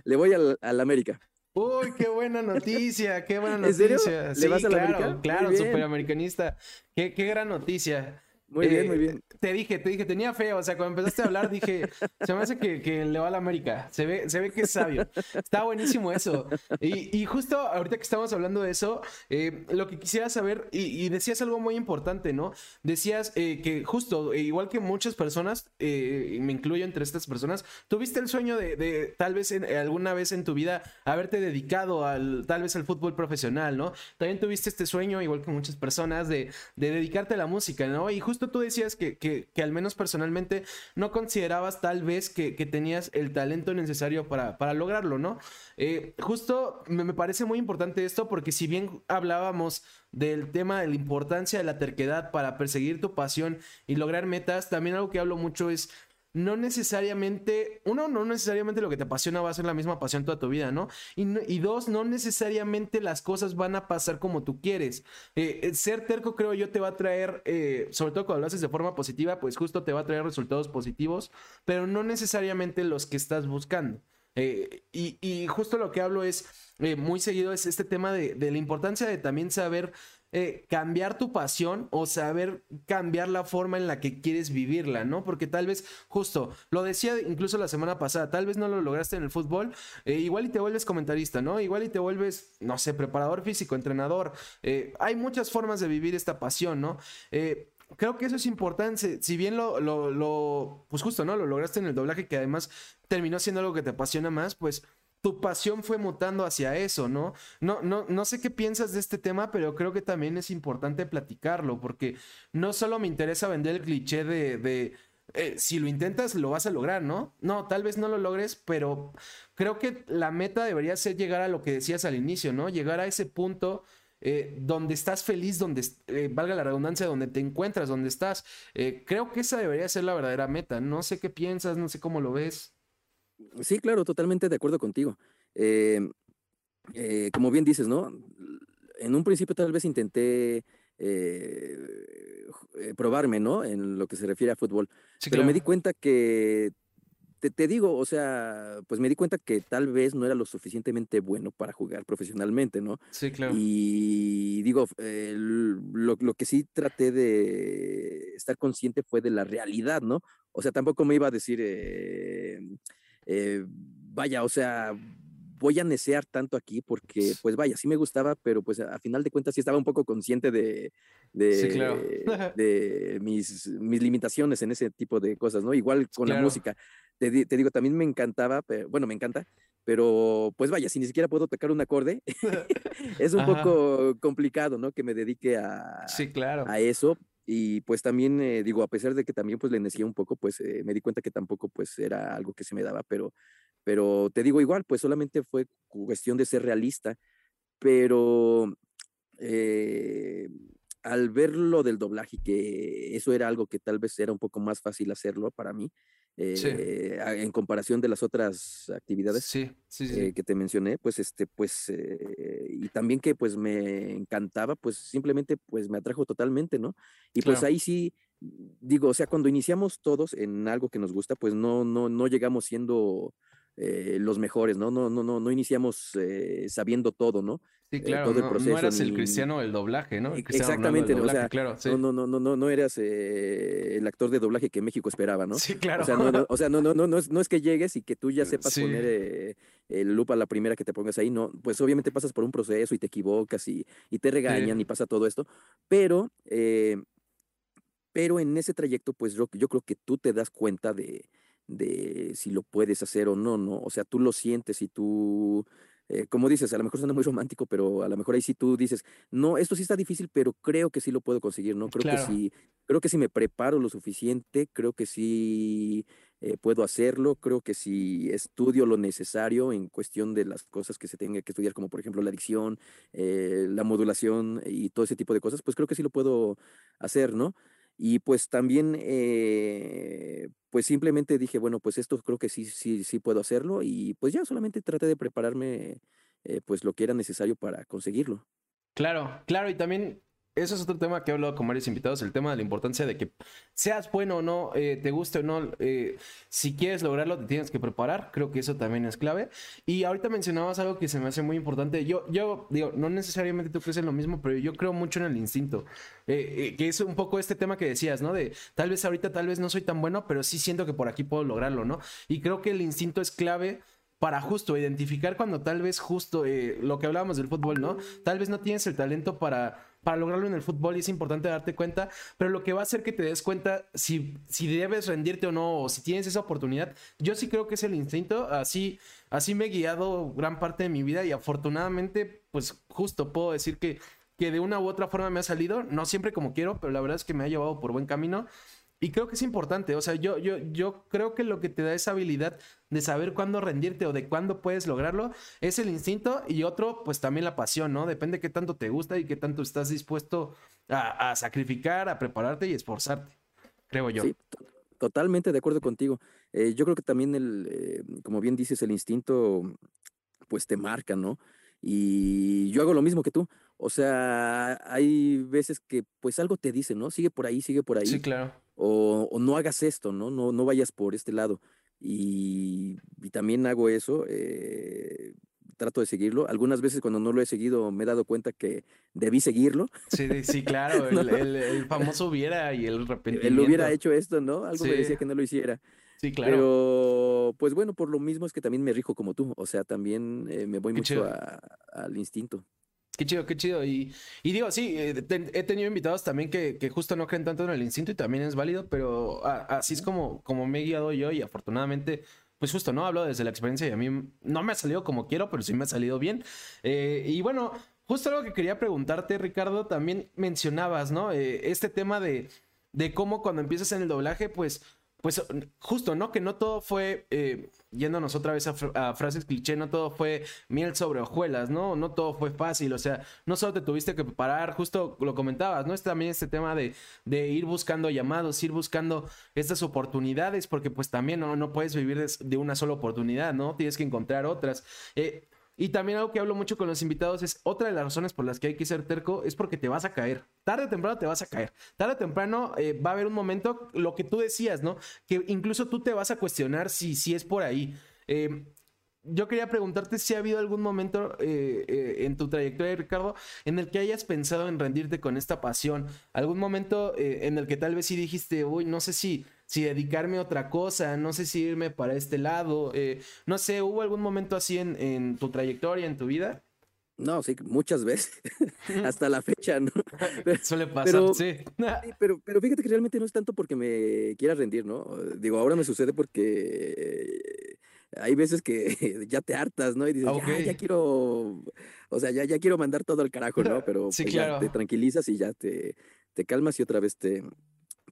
le voy al, al América. Uy, qué buena noticia, qué buena noticia. Sí, vas a claro, América? claro, superamericanista. Qué, qué gran noticia. Muy bien, muy bien. Eh, te dije, te dije, tenía fe, o sea, cuando empezaste a hablar dije, se me hace que, que le va a la América, se ve, se ve que es sabio. Está buenísimo eso. Y, y justo ahorita que estamos hablando de eso, eh, lo que quisiera saber, y, decías algo muy importante, ¿no? Decías eh, que justo, igual que muchas personas, me incluyo entre estas personas, tuviste el sueño de, de tal vez en, alguna vez en tu vida haberte dedicado al, tal vez al fútbol profesional, ¿no? También tuviste este sueño, igual que muchas personas, de, de dedicarte a la música, ¿no? Y justo tú decías que, que, al menos personalmente no considerabas tal vez que, tenías el talento necesario para, para lograrlo, ¿no? Eh, justo me, me, parece muy importante esto porque si bien hablábamos del tema de la importancia de la terquedad para perseguir tu pasión y lograr metas, también algo que hablo mucho es no necesariamente, uno, no necesariamente lo que te apasiona va a ser la misma pasión toda tu vida, ¿no? Y, dos, no necesariamente las cosas van a pasar como tú quieres. Eh, eh, ser terco, creo yo, te va a traer, eh, sobre todo cuando lo haces de forma positiva, pues justo te va a traer resultados positivos, pero no necesariamente los que estás buscando. y, justo lo que hablo es muy seguido, es este tema de, de la importancia de también saber eh, cambiar tu pasión o saber cambiar la forma en la que quieres vivirla, ¿no? Porque tal vez, justo, lo decía incluso la semana pasada, tal vez no lo lograste en el fútbol, eh, igual y te vuelves comentarista, ¿no? Igual y te vuelves, no sé, preparador físico, entrenador. Eh, hay muchas formas de vivir esta pasión, ¿no? creo que eso es importante. Si bien lo, lo, lo, pues justo, ¿no? Lo lograste en el doblaje, que además terminó siendo algo que te apasiona más, pues tu pasión fue mutando hacia eso, ¿no? No, no, no sé qué piensas de este tema, pero creo que también es importante platicarlo, porque no solo me interesa vender el cliché de, de eh, si lo intentas, lo vas a lograr, ¿no? No, tal vez no lo logres, pero creo que la meta debería ser llegar a lo que decías al inicio, ¿no? Llegar a ese punto eh, donde estás feliz, donde, eh, valga la redundancia, donde te encuentras, donde estás. creo que esa debería ser la verdadera meta. No sé qué piensas, no sé cómo lo ves. Sí, claro, totalmente de acuerdo contigo. Em, eh, como bien dices, ¿no? En un principio tal vez intenté eh, eh, probarme, ¿no? En lo que se refiere a fútbol. pero me di cuenta que, te, digo, o sea, pues me di cuenta que tal vez no era lo suficientemente bueno para jugar profesionalmente, ¿no? Sí, claro. Y digo, lo, lo, que sí traté de estar consciente fue de la realidad, ¿no? O sea, tampoco me iba a decir eh, vaya, o sea, voy a necear tanto aquí porque, pues vaya, sí me gustaba, pero pues a, final de cuentas sí estaba un poco consciente de, de, mis, mis limitaciones en ese tipo de cosas, ¿no? Igual con la música. Te, digo, también me encantaba, pero, bueno, me encanta, pero pues vaya, si ni siquiera puedo tocar un acorde, es un poco complicado, ¿no? Que me dedique a, sí, claro. a eso. Y pues también, eh, digo, a pesar de que también pues le necía un poco, pues eh, me di cuenta que tampoco pues era algo que se me daba, pero, pero te digo igual, pues solamente fue cuestión de ser realista, pero eh, al ver lo del doblaje, que eso era algo que tal vez era un poco más fácil hacerlo para mí, eh, en comparación de las otras actividades eh, que te mencioné, pues este, pues, y también que pues me encantaba, pues simplemente pues me atrajo totalmente, ¿no? Y pues ahí sí, digo, o sea, cuando iniciamos todos en algo que nos gusta, pues no, no, no llegamos siendo eh, los mejores, ¿no? No, no, no, no iniciamos eh, sabiendo todo, ¿no? Sí, eh, claro, todo el proceso, no, eras el cristiano del doblaje, ¿no? exactamente, o sea, claro, no, no, no, no, no eras el actor de doblaje que México esperaba, ¿no? Sí, claro. O sea, no, no, o sea, no, no, no, no, es, no es que llegues y que tú ya sepas poner el lupa la primera que te pongas ahí, no, pues obviamente pasas por un proceso y te equivocas y, y te regañan y pasa todo esto, pero, pero en ese trayecto, pues yo, yo creo que tú te das cuenta de, de si lo puedes hacer o no, ¿no? O sea, tú lo sientes y tú, eh, como dices, a lo mejor suena muy romántico, pero a lo mejor ahí sí tú dices, no, esto sí está difícil, pero creo que sí lo puedo conseguir, ¿no? Creo que sí, creo que si me preparo lo suficiente, creo que sí eh, puedo hacerlo, creo que si estudio lo necesario en cuestión de las cosas que se tenga que estudiar, como por ejemplo la adicción, eh, la modulación y todo ese tipo de cosas, pues creo que sí lo puedo hacer, ¿no? Y pues también, eh, pues simplemente dije, bueno, pues esto creo que sí, sí, sí puedo hacerlo y pues ya solamente traté de prepararme eh, pues lo que era necesario para conseguirlo. Claro, claro, y también eso es otro tema que he hablado con varios invitados, el tema de la importancia de que seas bueno o no, eh, te guste o no, eh, si quieres lograrlo te tienes que preparar, creo que eso también es clave. Y ahorita mencionabas algo que se me hace muy importante, yo, yo digo, no necesariamente tú crees en lo mismo, pero yo creo mucho en el instinto, eh, que es un poco este tema que decías, ¿no? De tal vez ahorita tal vez no soy tan bueno, pero sí siento que por aquí puedo lograrlo, ¿no? Y creo que el instinto es clave para justo identificar cuando tal vez justo lo que hablábamos del fútbol, ¿no? Tal vez no tienes el talento para para lograrlo en el fútbol y es importante darte cuenta, pero lo que va a hacer que te des cuenta si, si debes rendirte o no, o si tienes esa oportunidad, yo sí creo que es el instinto, así, así me he guiado gran parte de mi vida y afortunadamente, pues justo puedo decir que, que de una u otra forma me ha salido, no siempre como quiero, pero la verdad es que me ha llevado por buen camino. Y creo que es importante, o sea, yo, yo, yo creo que lo que te da esa habilidad de saber cuándo rendirte o de cuándo puedes lograrlo es el instinto y otro, pues también la pasión, ¿no? Depende qué tanto te gusta y qué tanto estás dispuesto a, sacrificar, a prepararte y esforzarte, creo yo. Sí, totalmente de acuerdo contigo. Eh, yo creo que también, el, eh, como bien dices, el instinto, pues te marca, ¿no? Y yo hago lo mismo que tú. O sea, hay veces que pues algo te dice, ¿no? Sigue por ahí, sigue por ahí. Sí, claro o, no hagas esto, ¿no? ¿no? No vayas por este lado. Y, también hago eso, eh, trato de seguirlo. Algunas veces cuando no lo he seguido me he dado cuenta que debí seguirlo. Sí, sí, claro, el, famoso hubiera y el arrepentimiento. Él hubiera hecho esto, ¿no? Algo me decía que no lo hiciera. Sí, claro. Pero, pues bueno, por lo mismo es que también me rijo como tú. O sea, también eh, me voy mucho al instinto. Qué chido, qué chido. Y, digo, sí, eh, he tenido invitados también que, justo no creen tanto en el instinto y también es válido, pero así es como, como me he guiado yo y afortunadamente, pues justo, ¿no? Hablo desde la experiencia y a mí no me ha salido como quiero, pero sí me ha salido bien. Eh, y bueno, justo algo que quería preguntarte, Ricardo, también mencionabas, ¿no? Eh, este tema de, de cómo cuando empiezas en el doblaje, pues pues justo, ¿no? Que no todo fue, eh, yéndonos otra vez a, frases cliché, no todo fue miel sobre hojuelas, ¿no? No todo fue fácil, o sea, no solo te tuviste que preparar, justo lo comentabas, ¿no? Es también este tema de, de ir buscando llamados, ir buscando estas oportunidades, porque pues también no, no puedes vivir de, una sola oportunidad, ¿no? Tienes que encontrar otras. Eh, y también algo que hablo mucho con los invitados es otra de las razones por las que hay que ser terco es porque te vas a caer. Tarde o temprano te vas a caer. Tarde o temprano eh, va a haber un momento, lo que tú decías, ¿no? Que incluso tú te vas a cuestionar si, si es por ahí. Eh, yo quería preguntarte si ha habido algún momento eh, en tu trayectoria, Ricardo, en el que hayas pensado en rendirte con esta pasión. Algún momento en el que tal vez sí dijiste, uy, no sé si si dedicarme a otra cosa, no sé si irme para este lado. Eh, no sé, ¿hubo algún momento así en, en tu trayectoria, en tu vida? No, sí, muchas veces, hasta la fecha, ¿no? Suele pasar, sí. Pero, pero fíjate que realmente no es tanto porque me quiera rendir, ¿no? Digo, ahora me sucede porque hay veces que ya te hartas, ¿no? Y dices, ya, ya, quiero, o sea, ya, ya quiero mandar todo al carajo, ¿no? Pero pues, ya te tranquilizas y ya te, te calmas y otra vez te,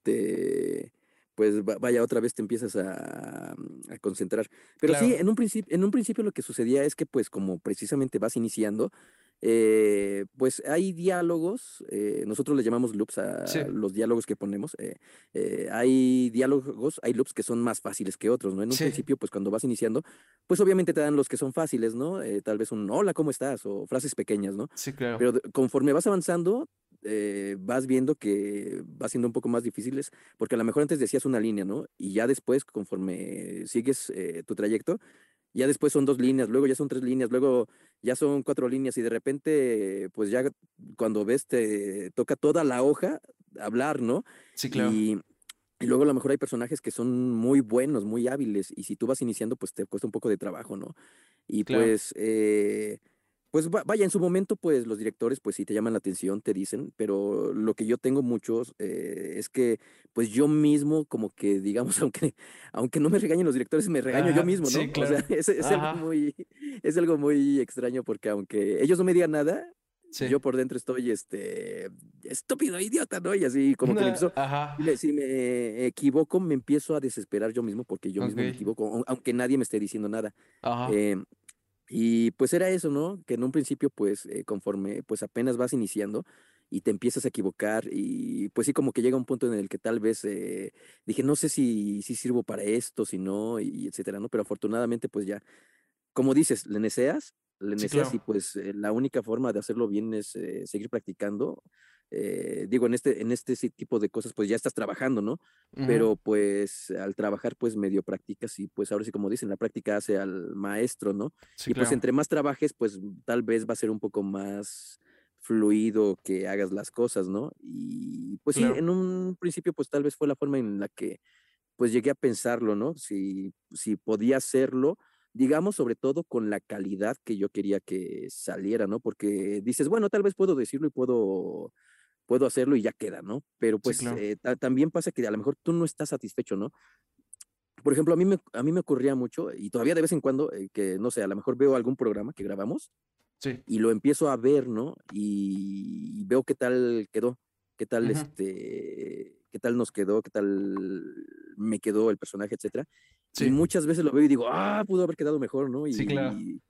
te, pues vaya, otra vez te empiezas a, concentrar. Pero sí, en un, principio, en un principio lo que sucedía es que pues como precisamente vas iniciando, eh, pues hay diálogos, eh, nosotros le llamamos loops a los diálogos que ponemos. Eh, hay diálogos, hay loops que son más fáciles que otros, ¿no? En un principio, pues cuando vas iniciando, pues obviamente te dan los que son fáciles, ¿no? tal vez un hola, ¿cómo estás? o frases pequeñas, ¿no? Sí, claro. Pero conforme vas avanzando, eh, vas viendo que va siendo un poco más difíciles, porque a lo mejor antes decías una línea, ¿no? Y ya después, conforme sigues eh, tu trayecto, ya después son dos líneas, luego ya son tres líneas, luego ya son cuatro líneas y de repente, pues ya cuando ves, te toca toda la hoja hablar, ¿no? Sí, claro. Y, luego a lo mejor hay personajes que son muy buenos, muy hábiles, y si tú vas iniciando, pues te cuesta un poco de trabajo, ¿no? Y pues... Eh, pues vaya, en su momento, pues los directores, pues sí te llaman la atención, te dicen, pero lo que yo tengo muchos eh, es que, pues yo mismo, como que, digamos, aunque, aunque no me regañen los directores, me regaño yo mismo, ¿no? O sea, es, algo muy, es algo muy extraño porque aunque ellos no me digan nada, yo por dentro estoy, este, estúpido, idiota, ¿no? Y así como que empiezo, si me equivoco, me empiezo a desesperar yo mismo porque yo mismo me equivoco, aunque nadie me esté diciendo nada. Ajá. Eh, y pues era eso, ¿no? Que en un principio, pues, eh, conforme, pues apenas vas iniciando y te empiezas a equivocar y pues sí, como que llega un punto en el que tal vez eh, dije, no sé si, si sirvo para esto, si no, y etcétera, ¿no? Pero afortunadamente, pues ya, como dices, le neceas, le neceas y pues eh, la única forma de hacerlo bien es seguir practicando eh, digo, en este, en este tipo de cosas, pues ya estás trabajando, ¿no? Pero pues al trabajar, pues medio practicas y pues ahora sí, como dicen, la práctica hace al maestro, ¿no? y pues entre más trabajes, pues tal vez va a ser un poco más fluido que hagas las cosas, ¿no? Y pues sí, en un principio, pues tal vez fue la forma en la que pues llegué a pensarlo, ¿no? Si, si podía hacerlo, digamos, sobre todo con la calidad que yo quería que saliera, ¿no? Porque dices, bueno, tal vez puedo decirlo y puedo puedo hacerlo y ya queda, ¿no? Pero pues eh, también pasa que a lo mejor tú no estás satisfecho, ¿no? Por ejemplo, a mí me, a mí me ocurría mucho, y todavía de vez en cuando, eh, que no sé, a lo mejor veo algún programa que grabamos sí. y lo empiezo a ver, ¿no? Y, veo qué tal quedó, qué tal este, qué tal nos quedó, qué tal me quedó el personaje, etcétera. Y muchas veces lo veo y digo, ah, pudo haber quedado mejor, ¿no? Y, sí, claro. y,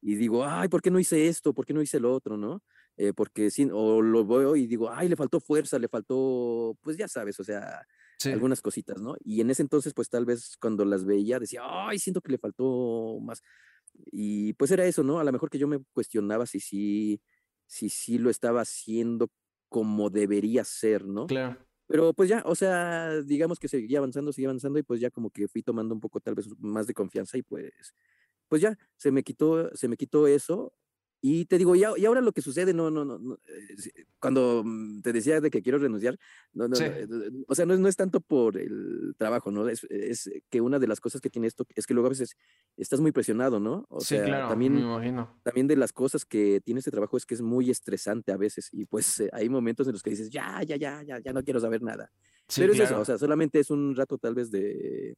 y digo, ay, ¿por qué no hice esto? ¿Por qué no hice lo otro, no? Eh, porque sí, o lo veo y digo, ay, le faltó fuerza, le faltó, pues ya sabes, o sea, algunas cositas, ¿no? Y en ese entonces, pues tal vez cuando las veía decía, ay, siento que le faltó más. Y pues era eso, ¿no? A lo mejor que yo me cuestionaba si sí, si sí lo estaba haciendo como debería ser, ¿no? Claro. Pero pues ya, o sea, digamos que seguía avanzando, seguía avanzando y pues ya como que fui tomando un poco tal vez más de confianza y pues, pues ya, se me quitó, se me quitó eso y te digo, y, ahora lo que sucede, no, no, no, eh, cuando mm, te decía de que quiero renunciar, no, no, eh, o sea, no, no, es tanto por el trabajo, ¿no? Es, es, que una de las cosas que tiene esto es que luego a veces estás muy presionado, ¿no? O sí, sea, claro, también, me imagino. También de las cosas que tiene este trabajo es que es muy estresante a veces y pues eh, hay momentos en los que dices, ya, ya, ya, ya, ya no quiero saber nada. Pero es eso, o sea, solamente es un rato tal vez de,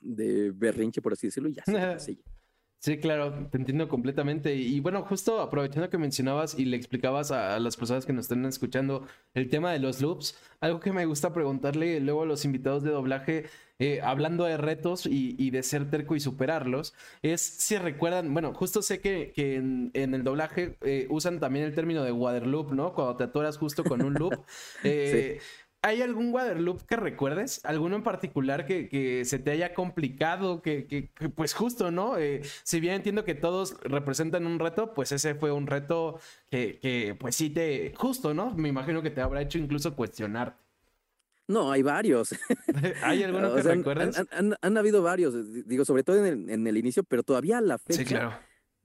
de berrinche, por así decirlo, y ya. sí. Sí, claro, te entiendo completamente. Y bueno, justo aprovechando que mencionabas y le explicabas a, las personas que nos están escuchando el tema de los loops, algo que me gusta preguntarle luego a los invitados de doblaje, eh, hablando de retos y, de ser terco y superarlos, es si recuerdan, bueno, justo sé que, en, el doblaje eh, usan también el término de waterloop, ¿no? Cuando te atoras justo con un loop. Eh, ¿Hay algún Waterloop que recuerdes? ¿Alguno en particular que, se te haya complicado? Que, pues justo, ¿no? Eh, si bien entiendo que todos representan un reto, pues ese fue un reto que, pues sí te... Justo, ¿no? Me imagino que te habrá hecho incluso cuestionar. No, hay varios. ¿Hay alguno que recuerdes? Han, habido varios, digo, sobre todo en el, inicio, pero todavía a la fecha. Sí, claro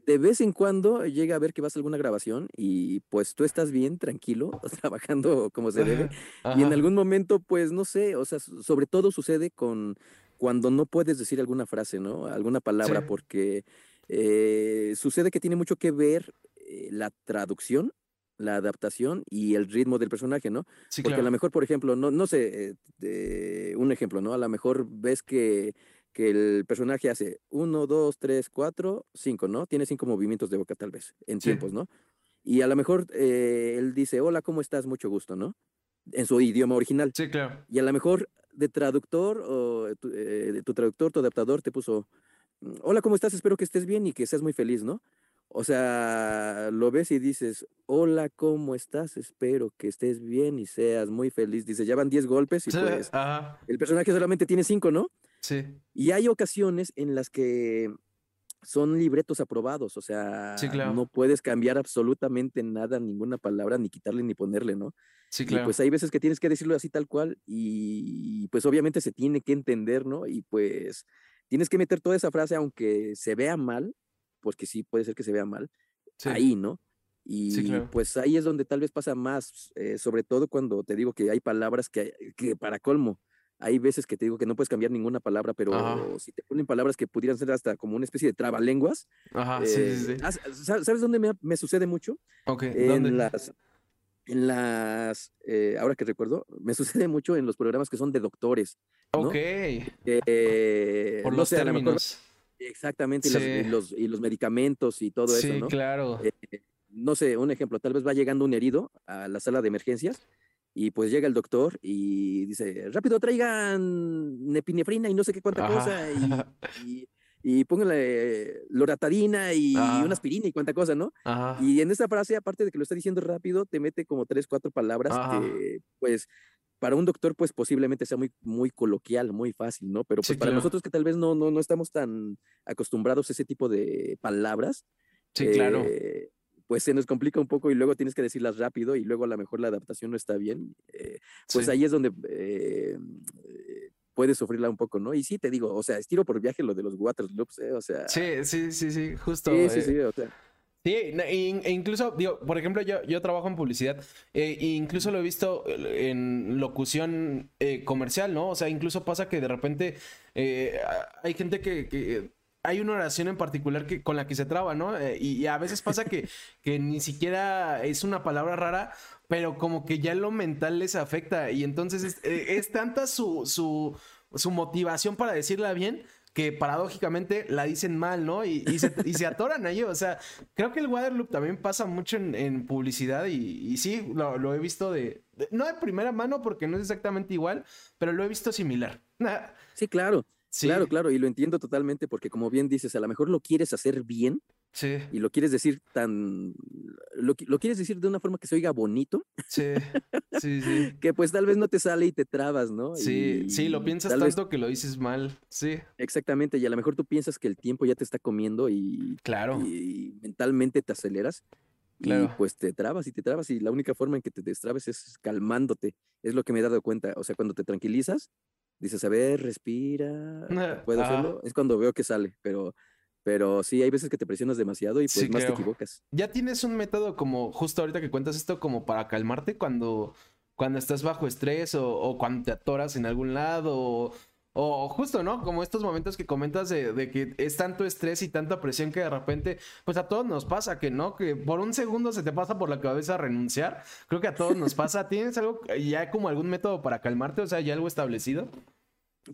de vez en cuando llega a ver que vas a alguna grabación y pues tú estás bien, tranquilo, trabajando como se debe. Y en algún momento, pues no sé, o sea, sobre todo sucede con cuando no puedes decir alguna frase, ¿no? Alguna palabra, porque eh, sucede que tiene mucho que ver eh, la traducción la adaptación y el ritmo del personaje, ¿no? Sí, Porque a lo mejor, por ejemplo, no, no sé, eh, un ejemplo, ¿no? A lo mejor ves que que el personaje hace uno, dos, tres, cuatro, cinco, ¿no? Tiene cinco movimientos de boca tal vez, en tiempos, ¿no? Y a lo mejor eh, él dice, hola, ¿cómo estás? Mucho gusto, ¿no? En su idioma original. Sí, claro. Y a lo mejor de traductor o eh, de tu traductor, tu adaptador te puso, hola, ¿cómo estás? Espero que estés bien y que seas muy feliz, ¿no? O sea, lo ves y dices, hola, ¿cómo estás? Espero que estés bien y seas muy feliz. Dice, ya van 10 golpes y pues el personaje solamente tiene 5, ¿no? Sí. Y hay ocasiones en las que son libretos aprobados, o sea, no puedes cambiar absolutamente nada, ninguna palabra, ni quitarle ni ponerle, ¿no? Sí, claro. Y pues hay veces que tienes que decirlo así tal cual y pues obviamente se tiene que entender, ¿no? Y pues tienes que meter toda esa frase aunque se vea mal, porque sí puede ser que se vea mal, ahí, ¿no? Y pues ahí es donde tal vez pasa más, eh, sobre todo cuando te digo que hay palabras que, que para colmo, hay veces que te digo que no puedes cambiar ninguna palabra, pero si te ponen palabras que pudieran ser hasta como una especie de trabalenguas. Ajá, sí, sí, eh, ¿Sabes dónde me, sucede mucho? Ok, en Las, en las, eh, ahora que recuerdo, me sucede mucho en los programas que son de doctores. Ok. Por los términos. exactamente, y, los, y, los, medicamentos y todo eso, ¿no? Sí, claro. Eh, no sé, un ejemplo, tal vez va llegando un herido a la sala de emergencias y pues llega el doctor y dice, rápido traigan nepinefrina y no sé qué cuánta cosa, y, y, pónganle loratadina y una aspirina y cuánta cosa, ¿no? Y en esa frase, aparte de que lo está diciendo rápido, te mete como tres, cuatro palabras que, pues, para un doctor, pues posiblemente sea muy, muy coloquial, muy fácil, ¿no? Pero pues para nosotros que tal vez no, no, no estamos tan acostumbrados a ese tipo de palabras. Sí, claro eh, pues se nos complica un poco y luego tienes que decirlas rápido y luego a lo mejor la adaptación no está bien, eh, pues ahí es donde eh, puedes sufrirla un poco, ¿no? Y sí, te digo, o sea, estiro por viaje lo de los water loops, ¿eh? O sea... Sí, sí, sí, sí, justo. Sí, sí, sí, o sea... Sí, e incluso, digo, por ejemplo, yo, yo trabajo en publicidad e incluso lo he visto en locución comercial, ¿no? O sea, incluso pasa que de repente hay gente que hay una oración en particular que, con la que se traba, ¿no? Eh, y, a veces pasa que, que ni siquiera es una palabra rara, pero como que ya lo mental les afecta. Y entonces es, eh, tanta su, su, su, motivación para decirla bien que paradójicamente la dicen mal, ¿no? Y, y, se, y se, atoran ahí. O sea, creo que el Waterloop también pasa mucho en, publicidad y, sí, lo, lo he visto de, No de primera mano porque no es exactamente igual, pero lo he visto similar. Sí, claro. Claro, claro, y lo entiendo totalmente porque como bien dices, a lo mejor lo quieres hacer bien sí. y lo quieres decir tan, lo, quieres decir de una forma que se oiga bonito. Sí, sí, sí. que pues tal vez no te sale y te trabas, ¿no? Sí, sí, lo piensas tanto que lo dices mal, sí. Exactamente, y a lo mejor tú piensas que el tiempo ya te está comiendo y, claro. y mentalmente te aceleras. Claro. Y pues te trabas y te trabas y la única forma en que te destrabes es calmándote. Es lo que me he dado cuenta. O sea, cuando te tranquilizas, dices, a ver, respira, ¿puedo hacerlo? Es cuando veo que sale, pero, pero sí, hay veces que te presionas demasiado y pues más te equivocas. ¿Ya tienes un método como, justo ahorita que cuentas esto, como para calmarte cuando, cuando estás bajo estrés o, cuando te atoras en algún lado? O, justo, ¿no? Como estos momentos que comentas de, de, que es tanto estrés y tanta presión que de repente, pues a todos nos pasa que, ¿no? Que por un segundo se te pasa por la cabeza renunciar. Creo que a todos nos pasa. ¿Tienes algo, ya como algún método para calmarte? O sea, ya algo establecido.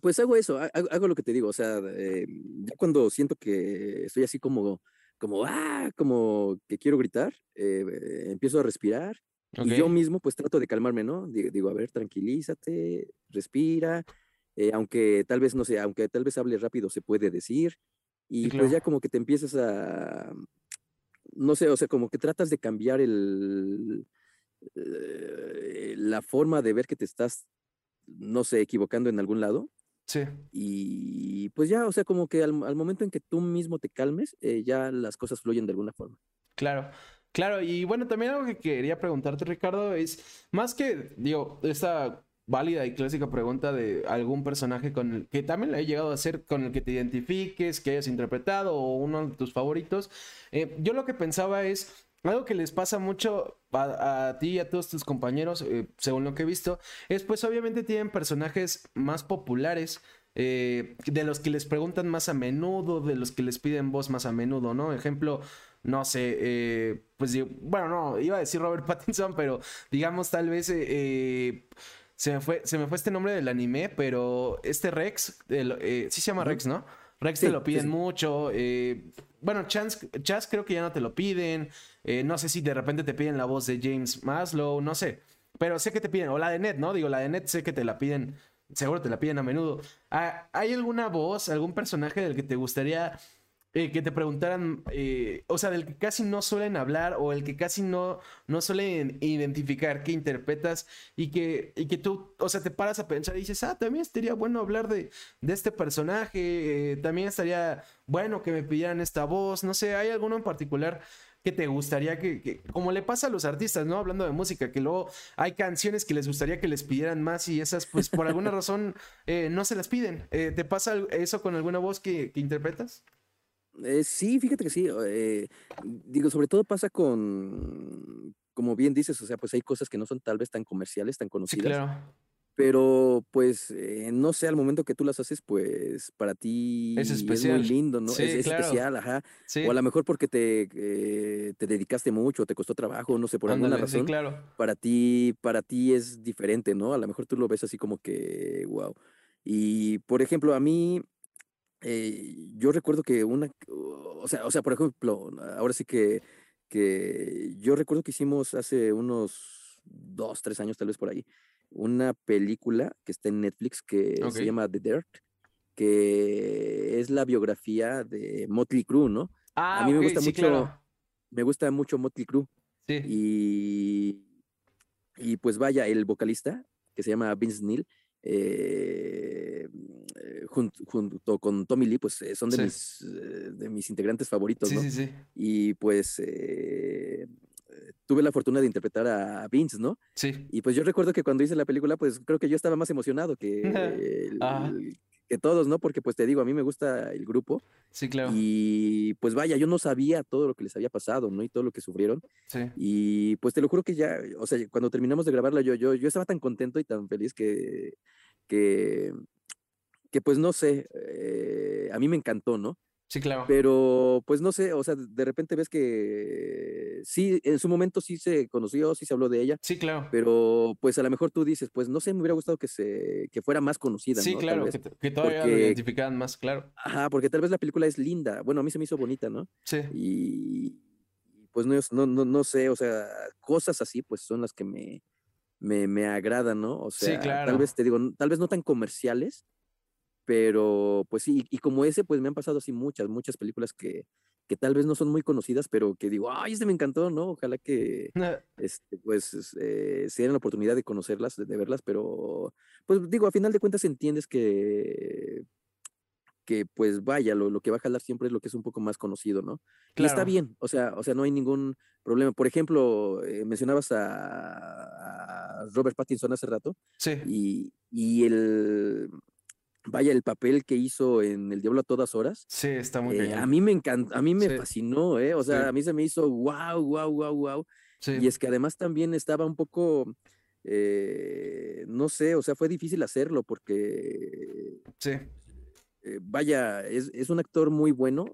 Pues hago eso, hago, lo que te digo, o sea, eh, ya cuando siento que estoy así como, como, ah, como que quiero gritar, eh, empiezo a respirar y yo mismo pues trato de calmarme, ¿no? Digo, a ver, tranquilízate, respira, eh, aunque tal vez, no sé, aunque tal vez hable rápido se puede decir y pues ya como que te empiezas a, no sé, o sea, como que tratas de cambiar el, la forma de ver que te estás, no sé, equivocando en algún lado Sí. Y pues ya, o sea, como que al, momento en que tú mismo te calmes, eh, ya las cosas fluyen de alguna forma. Claro. Claro, y bueno, también algo que quería preguntarte, Ricardo, es más que, digo, esta válida y clásica pregunta de algún personaje con el que también le he llegado a hacer, con el que te identifiques, que hayas interpretado o uno de tus favoritos. Eh, yo lo que pensaba es algo que les pasa mucho a, ti y a todos tus compañeros, eh, según lo que he visto, es pues obviamente tienen personajes más populares. Eh, de los que les preguntan más a menudo, de los que les piden voz más a menudo, ¿no? Ejemplo, no sé, eh, pues bueno, no, iba a decir Robert Pattinson, pero digamos tal vez se, me fue, se me fue este nombre del anime, pero este Rex, sí se llama Rex, ¿no? Rex te lo piden mucho. bueno, Chance, Chas creo que ya no te lo piden. Eh, no sé si de repente te piden la voz de James Maslow, no sé. Pero sé que te piden, o la de Ned, ¿no? Digo, la de Ned sé que te la piden, seguro te la piden a menudo. Ah, ¿Hay alguna voz, algún personaje del que te gustaría eh, que te preguntaran, eh, o sea, del que casi no suelen hablar o el que casi no, no suelen identificar que interpretas y que, y que tú, o sea, te paras a pensar y dices, ah, también estaría bueno hablar de, de este personaje, también estaría bueno que me pidieran esta voz, no sé, ¿hay alguno en particular que te gustaría que, como le pasa a los artistas, ¿no? Hablando de música, que luego hay canciones que les gustaría que les pidieran más y esas, pues por alguna razón eh, no se las piden. Eh, ¿Te pasa eso con alguna voz que, interpretas? Eh, sí, fíjate que sí. digo, sobre todo pasa con, como bien dices, o sea, pues hay cosas que no son tal vez tan comerciales, tan conocidas. Sí, claro. Pero, pues, eh, no sé, al momento que tú las haces, pues, para ti es, especial. muy lindo, ¿no? es, especial, ajá. O a lo mejor porque te, eh, te dedicaste mucho, te costó trabajo, no sé, por alguna razón. claro. Para ti, para ti es diferente, ¿no? A lo mejor tú lo ves así como que, wow. Y, por ejemplo, a mí, eh, yo recuerdo que una, o sea, o sea, por ejemplo, ahora sí que, que yo recuerdo que hicimos hace unos dos, tres años tal vez por ahí, una película que está en Netflix que se llama The Dirt, que es la biografía de Motley Crue, ¿no? Ah, a mí me gusta mucho, me gusta mucho Motley Crue. Sí. Y, y pues vaya, el vocalista, que se llama Vince Neil, eh, junto, con Tommy Lee, pues eh, son de, mis, eh, de mis integrantes favoritos, ¿no? Sí. Y pues tuve la fortuna de interpretar a Vince, ¿no? Sí. Y pues yo recuerdo que cuando hice la película, pues creo que yo estaba más emocionado que, que todos, ¿no? Porque pues te digo, a mí me gusta el grupo. Sí, claro. Y pues vaya, yo no sabía todo lo que les había pasado, ¿no? Y todo lo que sufrieron. Sí. Y pues te lo juro que ya, o sea, cuando terminamos de grabarla, yo, yo, yo estaba tan contento y tan feliz que, que, que pues no sé, eh, a mí me encantó, ¿no? Sí, claro. Pero, pues no sé, o sea, de repente ves que sí, en su momento sí se conoció, sí se habló de ella. Sí, claro. Pero, pues a lo mejor tú dices, pues no sé, me hubiera gustado que se que fuera más conocida. Sí, claro, que, todavía lo identificaran más, claro. Ajá, porque tal vez la película es linda. Bueno, a mí se me hizo bonita, ¿no? Sí. Y pues no, no, no, sé, o sea, cosas así, pues son las que me, me, me agradan, ¿no? O sea, sí, claro. tal vez te digo, tal vez no tan comerciales, pero pues sí, y como ese, pues me han pasado así muchas, muchas películas que, que tal vez no son muy conocidas, pero que digo, ay, este me encantó, ¿no? Ojalá que, este, pues, eh, se den la oportunidad de conocerlas, de, verlas, pero, pues digo, a final de cuentas entiendes que, que pues vaya, lo, lo, que va a jalar siempre es lo que es un poco más conocido, ¿no? Y está bien, o sea, o sea, no hay ningún problema. Por ejemplo, eh, mencionabas a, a, Robert Pattinson hace rato. Sí. Y, y el vaya, el papel que hizo en El Diablo a todas horas. Sí, está muy bien. Eh, a mí me encantó, a mí me fascinó, ¿eh? O sea, a mí se me hizo wow, wow, wow, wow. Y es que además también estaba un poco, eh, no sé, o sea, fue difícil hacerlo porque... Sí. Eh, vaya, es, es, un actor muy bueno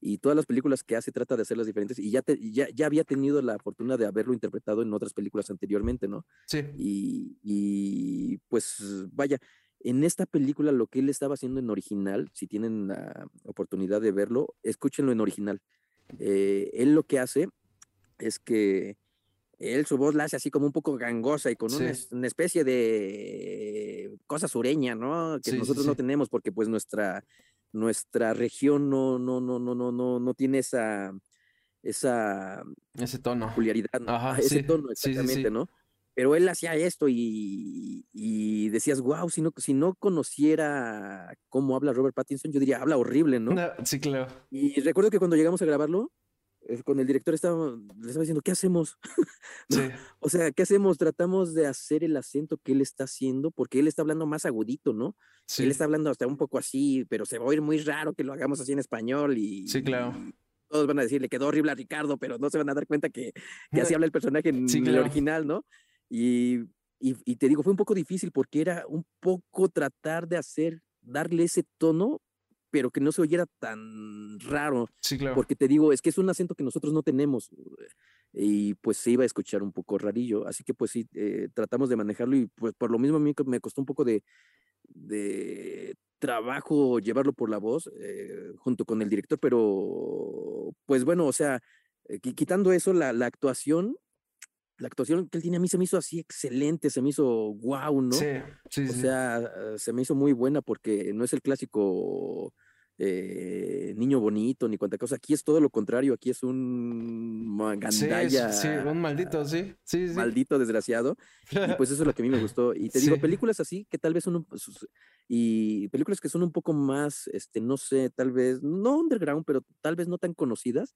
y todas las películas que hace trata de hacerlas diferentes y ya, ya, ya, había tenido la fortuna de haberlo interpretado en otras películas anteriormente, ¿no? Sí. Y, y pues vaya, en esta película lo que él estaba haciendo en original, si tienen la oportunidad de verlo, escúchenlo en original. Eh, él lo que hace es que él su voz la hace así como un poco gangosa y con una, especie de cosa sureña, ¿no? Que nosotros no tenemos porque pues nuestra, nuestra región no, no, no, no, no, no, no tiene esa, esa ese tono. peculiaridad, ese tono exactamente, ¿no? Pero él hacía esto y, decías, wow, si no, si no conociera cómo habla Robert Pattinson, yo diría, habla horrible, ¿no? sí, claro. Y recuerdo que cuando llegamos a grabarlo, eh, con el director estaba, le estaba diciendo, ¿qué hacemos? O sea, ¿qué hacemos? Tratamos de hacer el acento que él está haciendo, porque él está hablando más agudito, ¿no? Él está hablando hasta un poco así, pero se va a oír muy raro que lo hagamos así en español y... Sí, claro. todos van a decir, le quedó horrible a Ricardo, pero no se van a dar cuenta que, que así habla el personaje en el original, ¿no? Y, y, y te digo, fue un poco difícil porque era un poco tratar de hacer, darle ese tono pero que no se oyera tan raro. Sí, claro. Porque te digo, es que es un acento que nosotros no tenemos y pues se iba a escuchar un poco rarillo. Así que pues sí, eh, tratamos de manejarlo y pues por lo mismo a mí me costó un poco de, de trabajo llevarlo por la voz eh, junto con el director, pero pues bueno, o sea, eh, quitando eso, la, la actuación la actuación que él tiene a mí se me hizo así excelente, se me hizo wow, ¿no? Sí, sí, O sea, se me hizo muy buena porque no es el clásico eh, niño bonito ni cuanta cosa. Aquí es todo lo contrario, aquí es un gandalla. Sí, un maldito, sí. sí, Maldito desgraciado. Y pues eso es lo que a mí me gustó. Y te digo, películas así que tal vez son pues, y películas que son un poco más, este, no sé, tal vez, no underground, pero tal vez no tan conocidas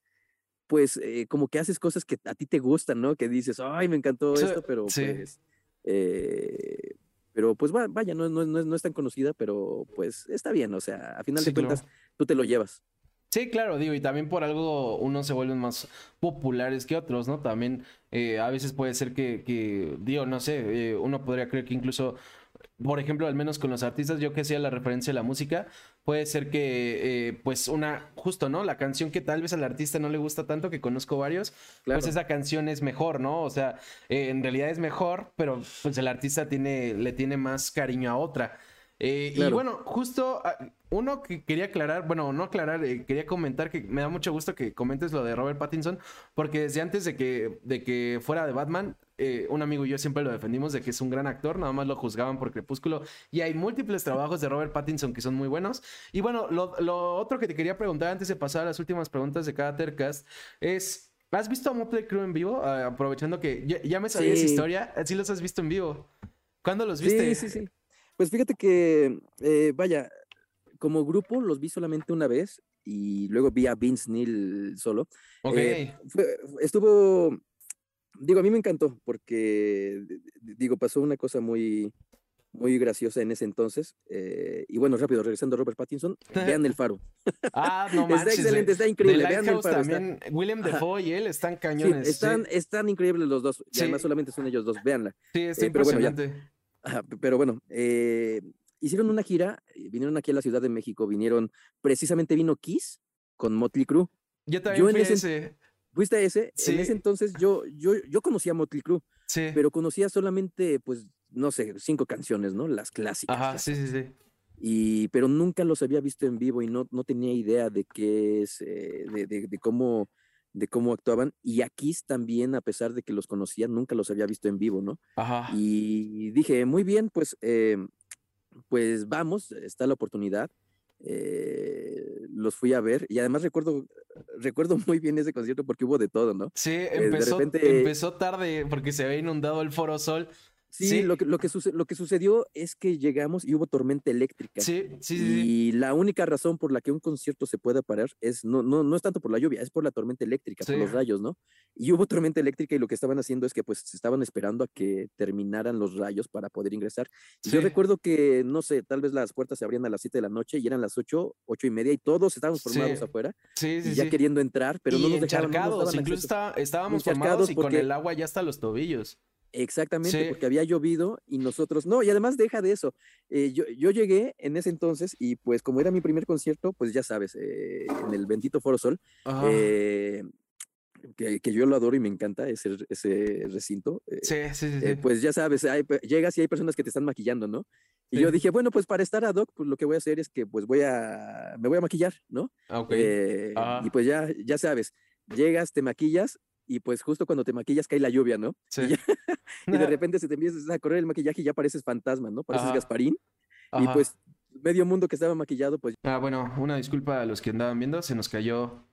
pues eh, como que haces cosas que a ti te gustan, ¿no? Que dices, ay, me encantó esto, pero pues, eh, pero pues vaya, no, no, no, es tan conocida, pero pues está bien, o sea, a final de cuentas, tú te lo llevas. Sí, claro, digo, y también por algo unos se vuelven más populares que otros, ¿no? También eh, a veces puede ser que, que digo, no sé, uno podría creer que incluso por ejemplo, al menos con los artistas, yo que sea la referencia de la música, puede ser que, eh, pues, una, justo, ¿no? La canción que tal vez al artista no le gusta tanto, que conozco varios, pues esa canción es mejor, ¿no? O sea, eh, en realidad es mejor, pero pues el artista tiene, le tiene más cariño a otra. Eh, y bueno, justo ah, uno que quería aclarar, bueno, no aclarar, eh, quería comentar que me da mucho gusto que comentes lo de Robert Pattinson, porque desde antes de que, de que fuera de Batman, eh, un amigo y yo siempre lo defendimos de que es un gran actor, nada más lo juzgaban por Crepúsculo, y hay múltiples trabajos de Robert Pattinson que son muy buenos. Y bueno, lo, otro que te quería preguntar antes de pasar a las últimas preguntas de cada Tercast es... ¿Has visto a Motley Crue en vivo? Ah, aprovechando que ya, me sabías esa historia, ¿sí los has visto en vivo? ¿Cuándo los viste? Sí, sí, sí. Pues fíjate que, eh, vaya, como grupo los vi solamente una vez y luego vi a Vince Neil solo. Ok. Eh, estuvo, digo, a mí me encantó porque, digo, pasó una cosa muy, muy graciosa en ese entonces. Eh, y bueno, rápido, regresando a Robert Pattinson, vean El Faro. Ah, no manches. Está excelente, está increíble. Vean El Faro. También, William Defoe y él están cañones. están, están increíbles los dos. Y además solamente son ellos dos, véanla. Sí, está impresionante pero bueno, eh, hicieron una gira, eh, vinieron aquí a la Ciudad de México, vinieron, precisamente vino Kiss con Motley Crue. Yo también fui ese, ¿Fuiste a ese? En ese entonces yo, yo, yo conocía a Motley Crue, sí. pero conocía solamente, pues, no sé, cinco canciones, ¿no? Las clásicas. Ajá, sí, sí, sí. Y, pero nunca los había visto en vivo y no, no tenía idea de qué es, eh, de, de, de, cómo de cómo actuaban. Y aquí también, a pesar de que los conocía, nunca los había visto en vivo, ¿no? Ajá. Y dije, muy bien, pues, em, pues vamos, está la oportunidad. Eh, los fui a ver y además recuerdo recuerdo muy bien ese concierto porque hubo de todo, ¿no? Sí, eh, empezó, empezó tarde porque se había inundado el Foro Sol Sí, Lo, que, lo, que lo que sucedió es que llegamos y hubo tormenta eléctrica. Sí, sí, sí. Y la única razón por la que un concierto se pueda parar es no, no, no es tanto por la lluvia, es por la tormenta eléctrica, por los rayos, ¿no? Y hubo tormenta eléctrica y lo que estaban haciendo es que pues estaban esperando a que terminaran los rayos para poder ingresar. yo recuerdo que, no sé, tal vez las puertas se abrían a las 7 de la noche y eran las 8, 8 y media y todos estábamos formados afuera. Sí, sí, ya queriendo entrar, pero no nos dejaban. incluso estábamos formados y con el agua ya hasta los tobillos. Exactamente, porque había llovido y nosotros, no, y además deja de eso. Eh, yo, yo, llegué en ese entonces y pues como era mi primer concierto, pues ya sabes, eh, en el Bendito Foro Sol, eh, que, que, yo lo adoro y me encanta ese, ese recinto. sí, sí, sí, Pues ya sabes, hay, llegas y hay personas que te están maquillando, ¿no? Y yo dije, bueno, pues para estar ad hoc, pues lo que voy a hacer es que pues voy a, me voy a maquillar, ¿no? Ah, y pues ya, ya sabes, llegas, te maquillas y pues justo cuando te maquillas cae la lluvia, ¿no? Sí. Y, de repente se te empieza a correr el maquillaje y ya pareces fantasma, ¿no? Pareces Gasparín. Y pues medio mundo que estaba maquillado, pues... Ah, bueno, una disculpa a los que andaban viendo, se nos cayó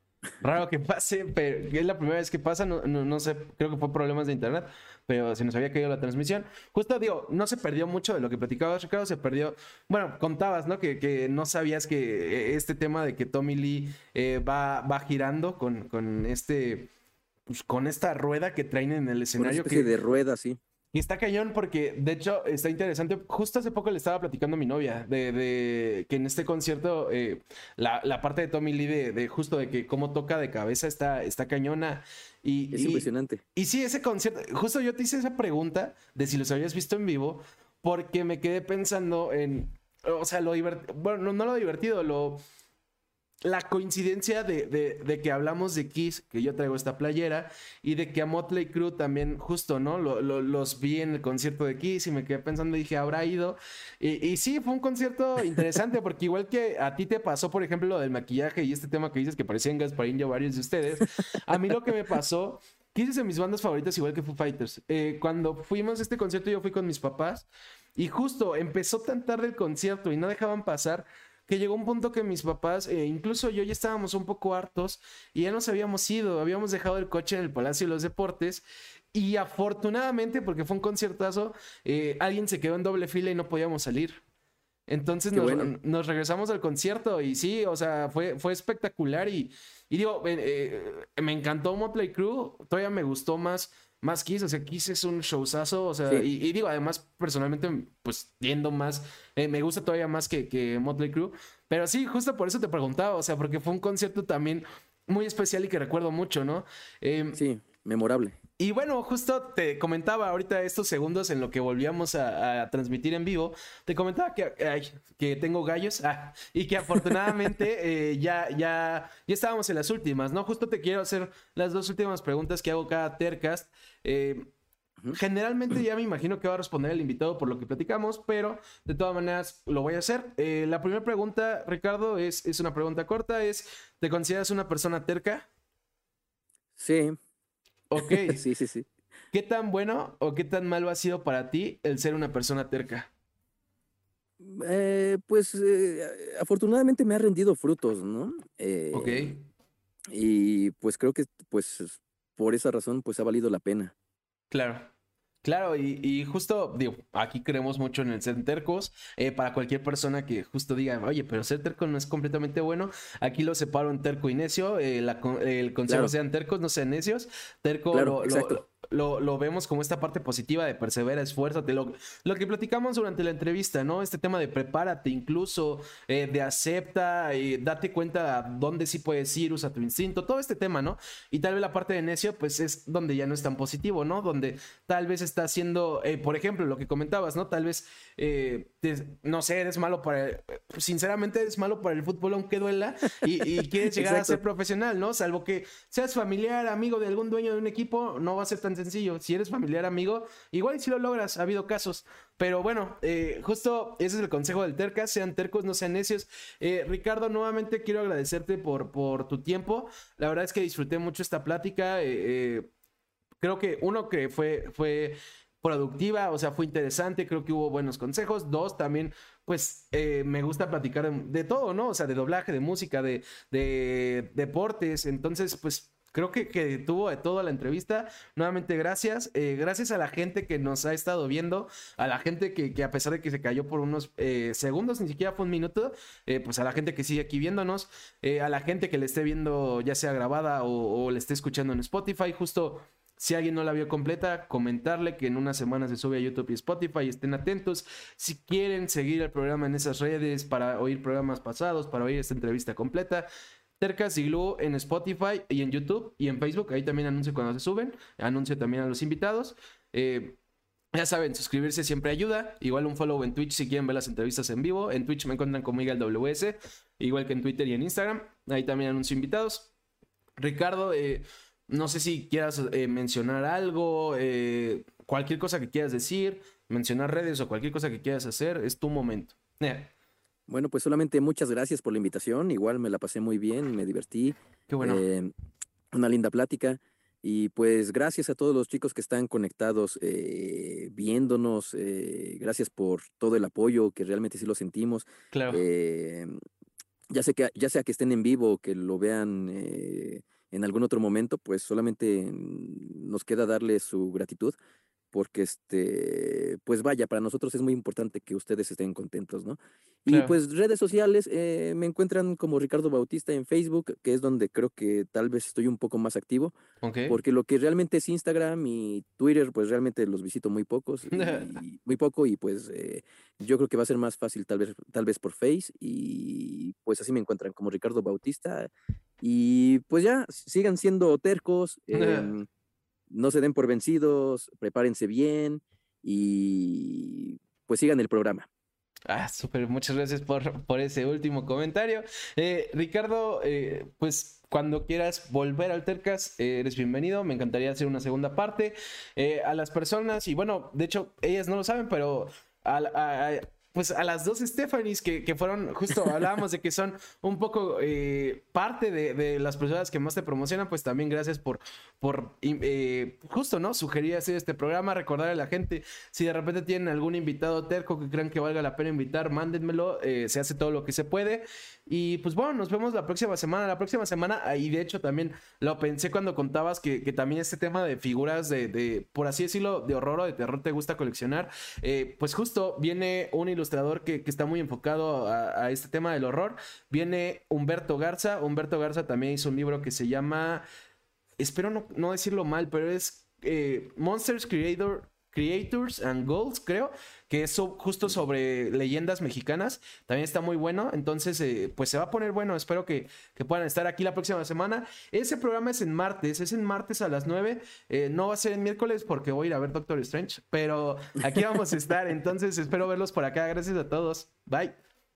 Raro que pase, pero es la primera vez que pasa, no, no, sé, creo que fue problemas de internet, pero se nos había caído la transmisión. Justo digo, no se perdió mucho de lo que platicabas, Ricardo, se perdió, bueno, contabas, ¿no? Que, que no sabías que eh, este tema de que Tommy Lee eh, va, va girando con, con este, pues, con esta rueda que traen en el escenario. que, de rueda, sí. Y está cañón porque, de hecho, está interesante. Justo hace poco le estaba platicando a mi novia de, que en este concierto eh, la, parte de Tommy Lee de, justo de que cómo toca de cabeza está, está cañona. Y, es impresionante. Y sí, ese concierto, justo yo te hice esa pregunta de si los habías visto en vivo porque me quedé pensando en, o sea, lo divertido, bueno, no, no lo divertido, lo la coincidencia de, que hablamos de Kiss, que yo traigo esta playera, y de que a Motley Crue también, justo, ¿no? los vi en el concierto de Kiss y me quedé pensando, dije, habrá ido. Y, y, sí, fue un concierto interesante, porque igual que a ti te pasó, por ejemplo, lo del maquillaje y este tema que dices que parecían Gasparín y varios de ustedes, a mí lo que me pasó. Kiss es de mis bandas favoritas, igual que Foo Fighters. Eh, cuando fuimos a este concierto, yo fui con mis papás y justo empezó tan tarde el concierto y no dejaban pasar que llegó un punto que mis papás, eh, incluso yo ya estábamos un poco hartos y ya nos habíamos ido, habíamos dejado el coche en el Palacio de los Deportes y afortunadamente, porque fue un conciertazo, eh, alguien se quedó en doble fila y no podíamos salir. Entonces nos, regresamos al concierto y sí, o sea, fue, fue espectacular y, y digo, eh, me encantó Motley Crue, todavía me gustó más más Kiss, o sea, Kiss es un showzazo, o sea, y, digo, además, personalmente, pues, viendo más, eh, me gusta todavía más que, que Motley Crue, pero sí, justo por eso te preguntaba, o sea, porque fue un concierto también muy especial y que recuerdo mucho, ¿no? Em, sí, memorable. Y bueno, justo te comentaba ahorita estos segundos en lo que volvíamos a, transmitir en vivo, te comentaba que, que tengo gallos ah, y que afortunadamente eh, ya, ya, ya estábamos en las últimas, ¿no? Justo te quiero hacer las dos últimas preguntas que hago cada Tercast. Eh, generalmente ya me imagino que va a responder el invitado por lo que platicamos, pero de todas maneras lo voy a hacer. Eh, la primera pregunta, Ricardo, es, es una pregunta corta, es, ¿te consideras una persona terca? Sí. Ok. sí, sí, sí. ¿Qué tan bueno o qué tan malo ha sido para ti el ser una persona terca? Eh, pues eh, afortunadamente me ha rendido frutos, ¿no? ok. Eh, y pues creo que pues por esa razón pues ha valido la pena. Claro. Claro, y, justo, digo, aquí creemos mucho en el ser tercos. Eh, para cualquier persona que justo diga, oye, pero ser terco no es completamente bueno, aquí lo separo en terco y necio. Eh, el consejo sean tercos, no sean necios. Terco lo, lo, vemos como esta parte positiva de persevera, esfuérzate. Lo, lo que platicamos durante la entrevista, ¿no? Este tema de prepárate, incluso eh, de acepta, y date cuenta dónde sí puedes ir, usa tu instinto, todo este tema, ¿no? Y tal vez la parte de necio, pues es donde ya no es tan positivo, ¿no? Donde tal vez está haciendo, eh, por ejemplo, lo que comentabas, ¿no? Tal vez, eh, no sé, eres malo para, sinceramente eres malo para el fútbol, aunque duela, y, quieres llegar a ser profesional, ¿no? Salvo que seas familiar, amigo de algún dueño de un equipo, no va a ser tan sencillo. Si eres familiar, amigo, igual si lo logras, ha habido casos. Pero bueno, eh, justo ese es el consejo del terca, sean tercos, no sean necios. Eh, Ricardo, nuevamente quiero agradecerte por, por tu tiempo. La verdad es que disfruté mucho esta plática. Eh, creo que uno que fue, fue productiva, o sea, fue interesante, creo que hubo buenos consejos. Dos, también, pues, me gusta platicar de, todo, ¿no? O sea, de doblaje, de música, de, de deportes. Entonces, pues, creo que, que, tuvo de todo la entrevista. Nuevamente, gracias. Eh, gracias a la gente que nos ha estado viendo, a la gente que, a pesar de que se cayó por unos eh, segundos, ni siquiera fue un minuto, eh, pues a la gente que sigue aquí viéndonos, a la gente que le esté viendo ya sea grabada o, o le esté escuchando en Spotify, justo. Si alguien no la vio completa, comentarle que en unas semanas se sube a YouTube y Spotify. Estén atentos. Si quieren seguir el programa en esas redes para oír programas pasados, para oír esta entrevista completa, Glue en Spotify y en YouTube y en Facebook. Ahí también anuncio cuando se suben. Anuncio también a los invitados. Eh, ya saben, suscribirse siempre ayuda. Igual un follow en Twitch si quieren ver las entrevistas en vivo. En Twitch me encuentran con Miguel WS, igual que en Twitter y en Instagram. Ahí también anuncio invitados. Ricardo, eh, no sé si quieras eh, mencionar algo, cualquier cosa que quieras decir, mencionar redes o cualquier cosa que quieras hacer, es tu momento. Bueno, pues solamente muchas gracias por la invitación. Igual me la pasé muy bien, me divertí. Qué bueno. Eh, una linda plática. Y pues gracias a todos los chicos que están conectados, eh, viéndonos. Eh, gracias por todo el apoyo, que realmente sí lo sentimos. Claro. ya sea que, ya sea que estén en vivo o que lo vean en algún otro momento, pues solamente nos queda darle su gratitud porque este, pues vaya, para nosotros es muy importante que ustedes estén contentos, ¿no? Y pues redes sociales, eh, me encuentran como Ricardo Bautista en Facebook, que es donde creo que tal vez estoy un poco más activo, porque lo que realmente es Instagram y Twitter, pues realmente los visito muy pocos, muy poco, y pues eh, yo creo que va a ser más fácil tal vez, tal vez por Face, y pues así me encuentran como Ricardo Bautista, y pues ya, sigan siendo tercos. Eh, no se den por vencidos, prepárense bien y pues sigan el programa. Ah, súper, muchas gracias por, por, ese último comentario. Eh, Ricardo, eh, pues cuando quieras volver al Tercas, eh, eres bienvenido. Me encantaría hacer una segunda parte. a las personas, y bueno, de hecho, ellas no lo saben, pero a, pues a las dos Stephanies que, que fueron, justo hablábamos de que son un poco eh, parte de, las personas que más te promocionan, pues también gracias por, por eh, justo, ¿no? Sugerir hacer este programa, recordar a la gente, si de repente tienen algún invitado terco que crean que valga la pena invitar, mándenmelo, eh, se hace todo lo que se puede. Y pues bueno, nos vemos la próxima semana. La próxima semana, y de hecho también lo pensé cuando contabas que, también este tema de figuras de, por así decirlo, de horror o de terror te gusta coleccionar, pues justo viene un ilustrador que, está muy enfocado a, este tema del horror. Viene Humberto Garza. Humberto Garza también hizo un libro que se llama, espero no, decirlo mal, pero es eh, Monsters Creator, Creators and Goals, creo, que es justo sobre leyendas mexicanas. También está muy bueno. Entonces, eh, pues se va a poner bueno. Espero que, puedan estar aquí la próxima semana. Ese programa es en martes, es en martes a las 9. Eh, no va a ser en miércoles porque voy a ir a ver Doctor Strange, pero aquí vamos a estar. Entonces, espero verlos por acá. Gracias a todos. Bye.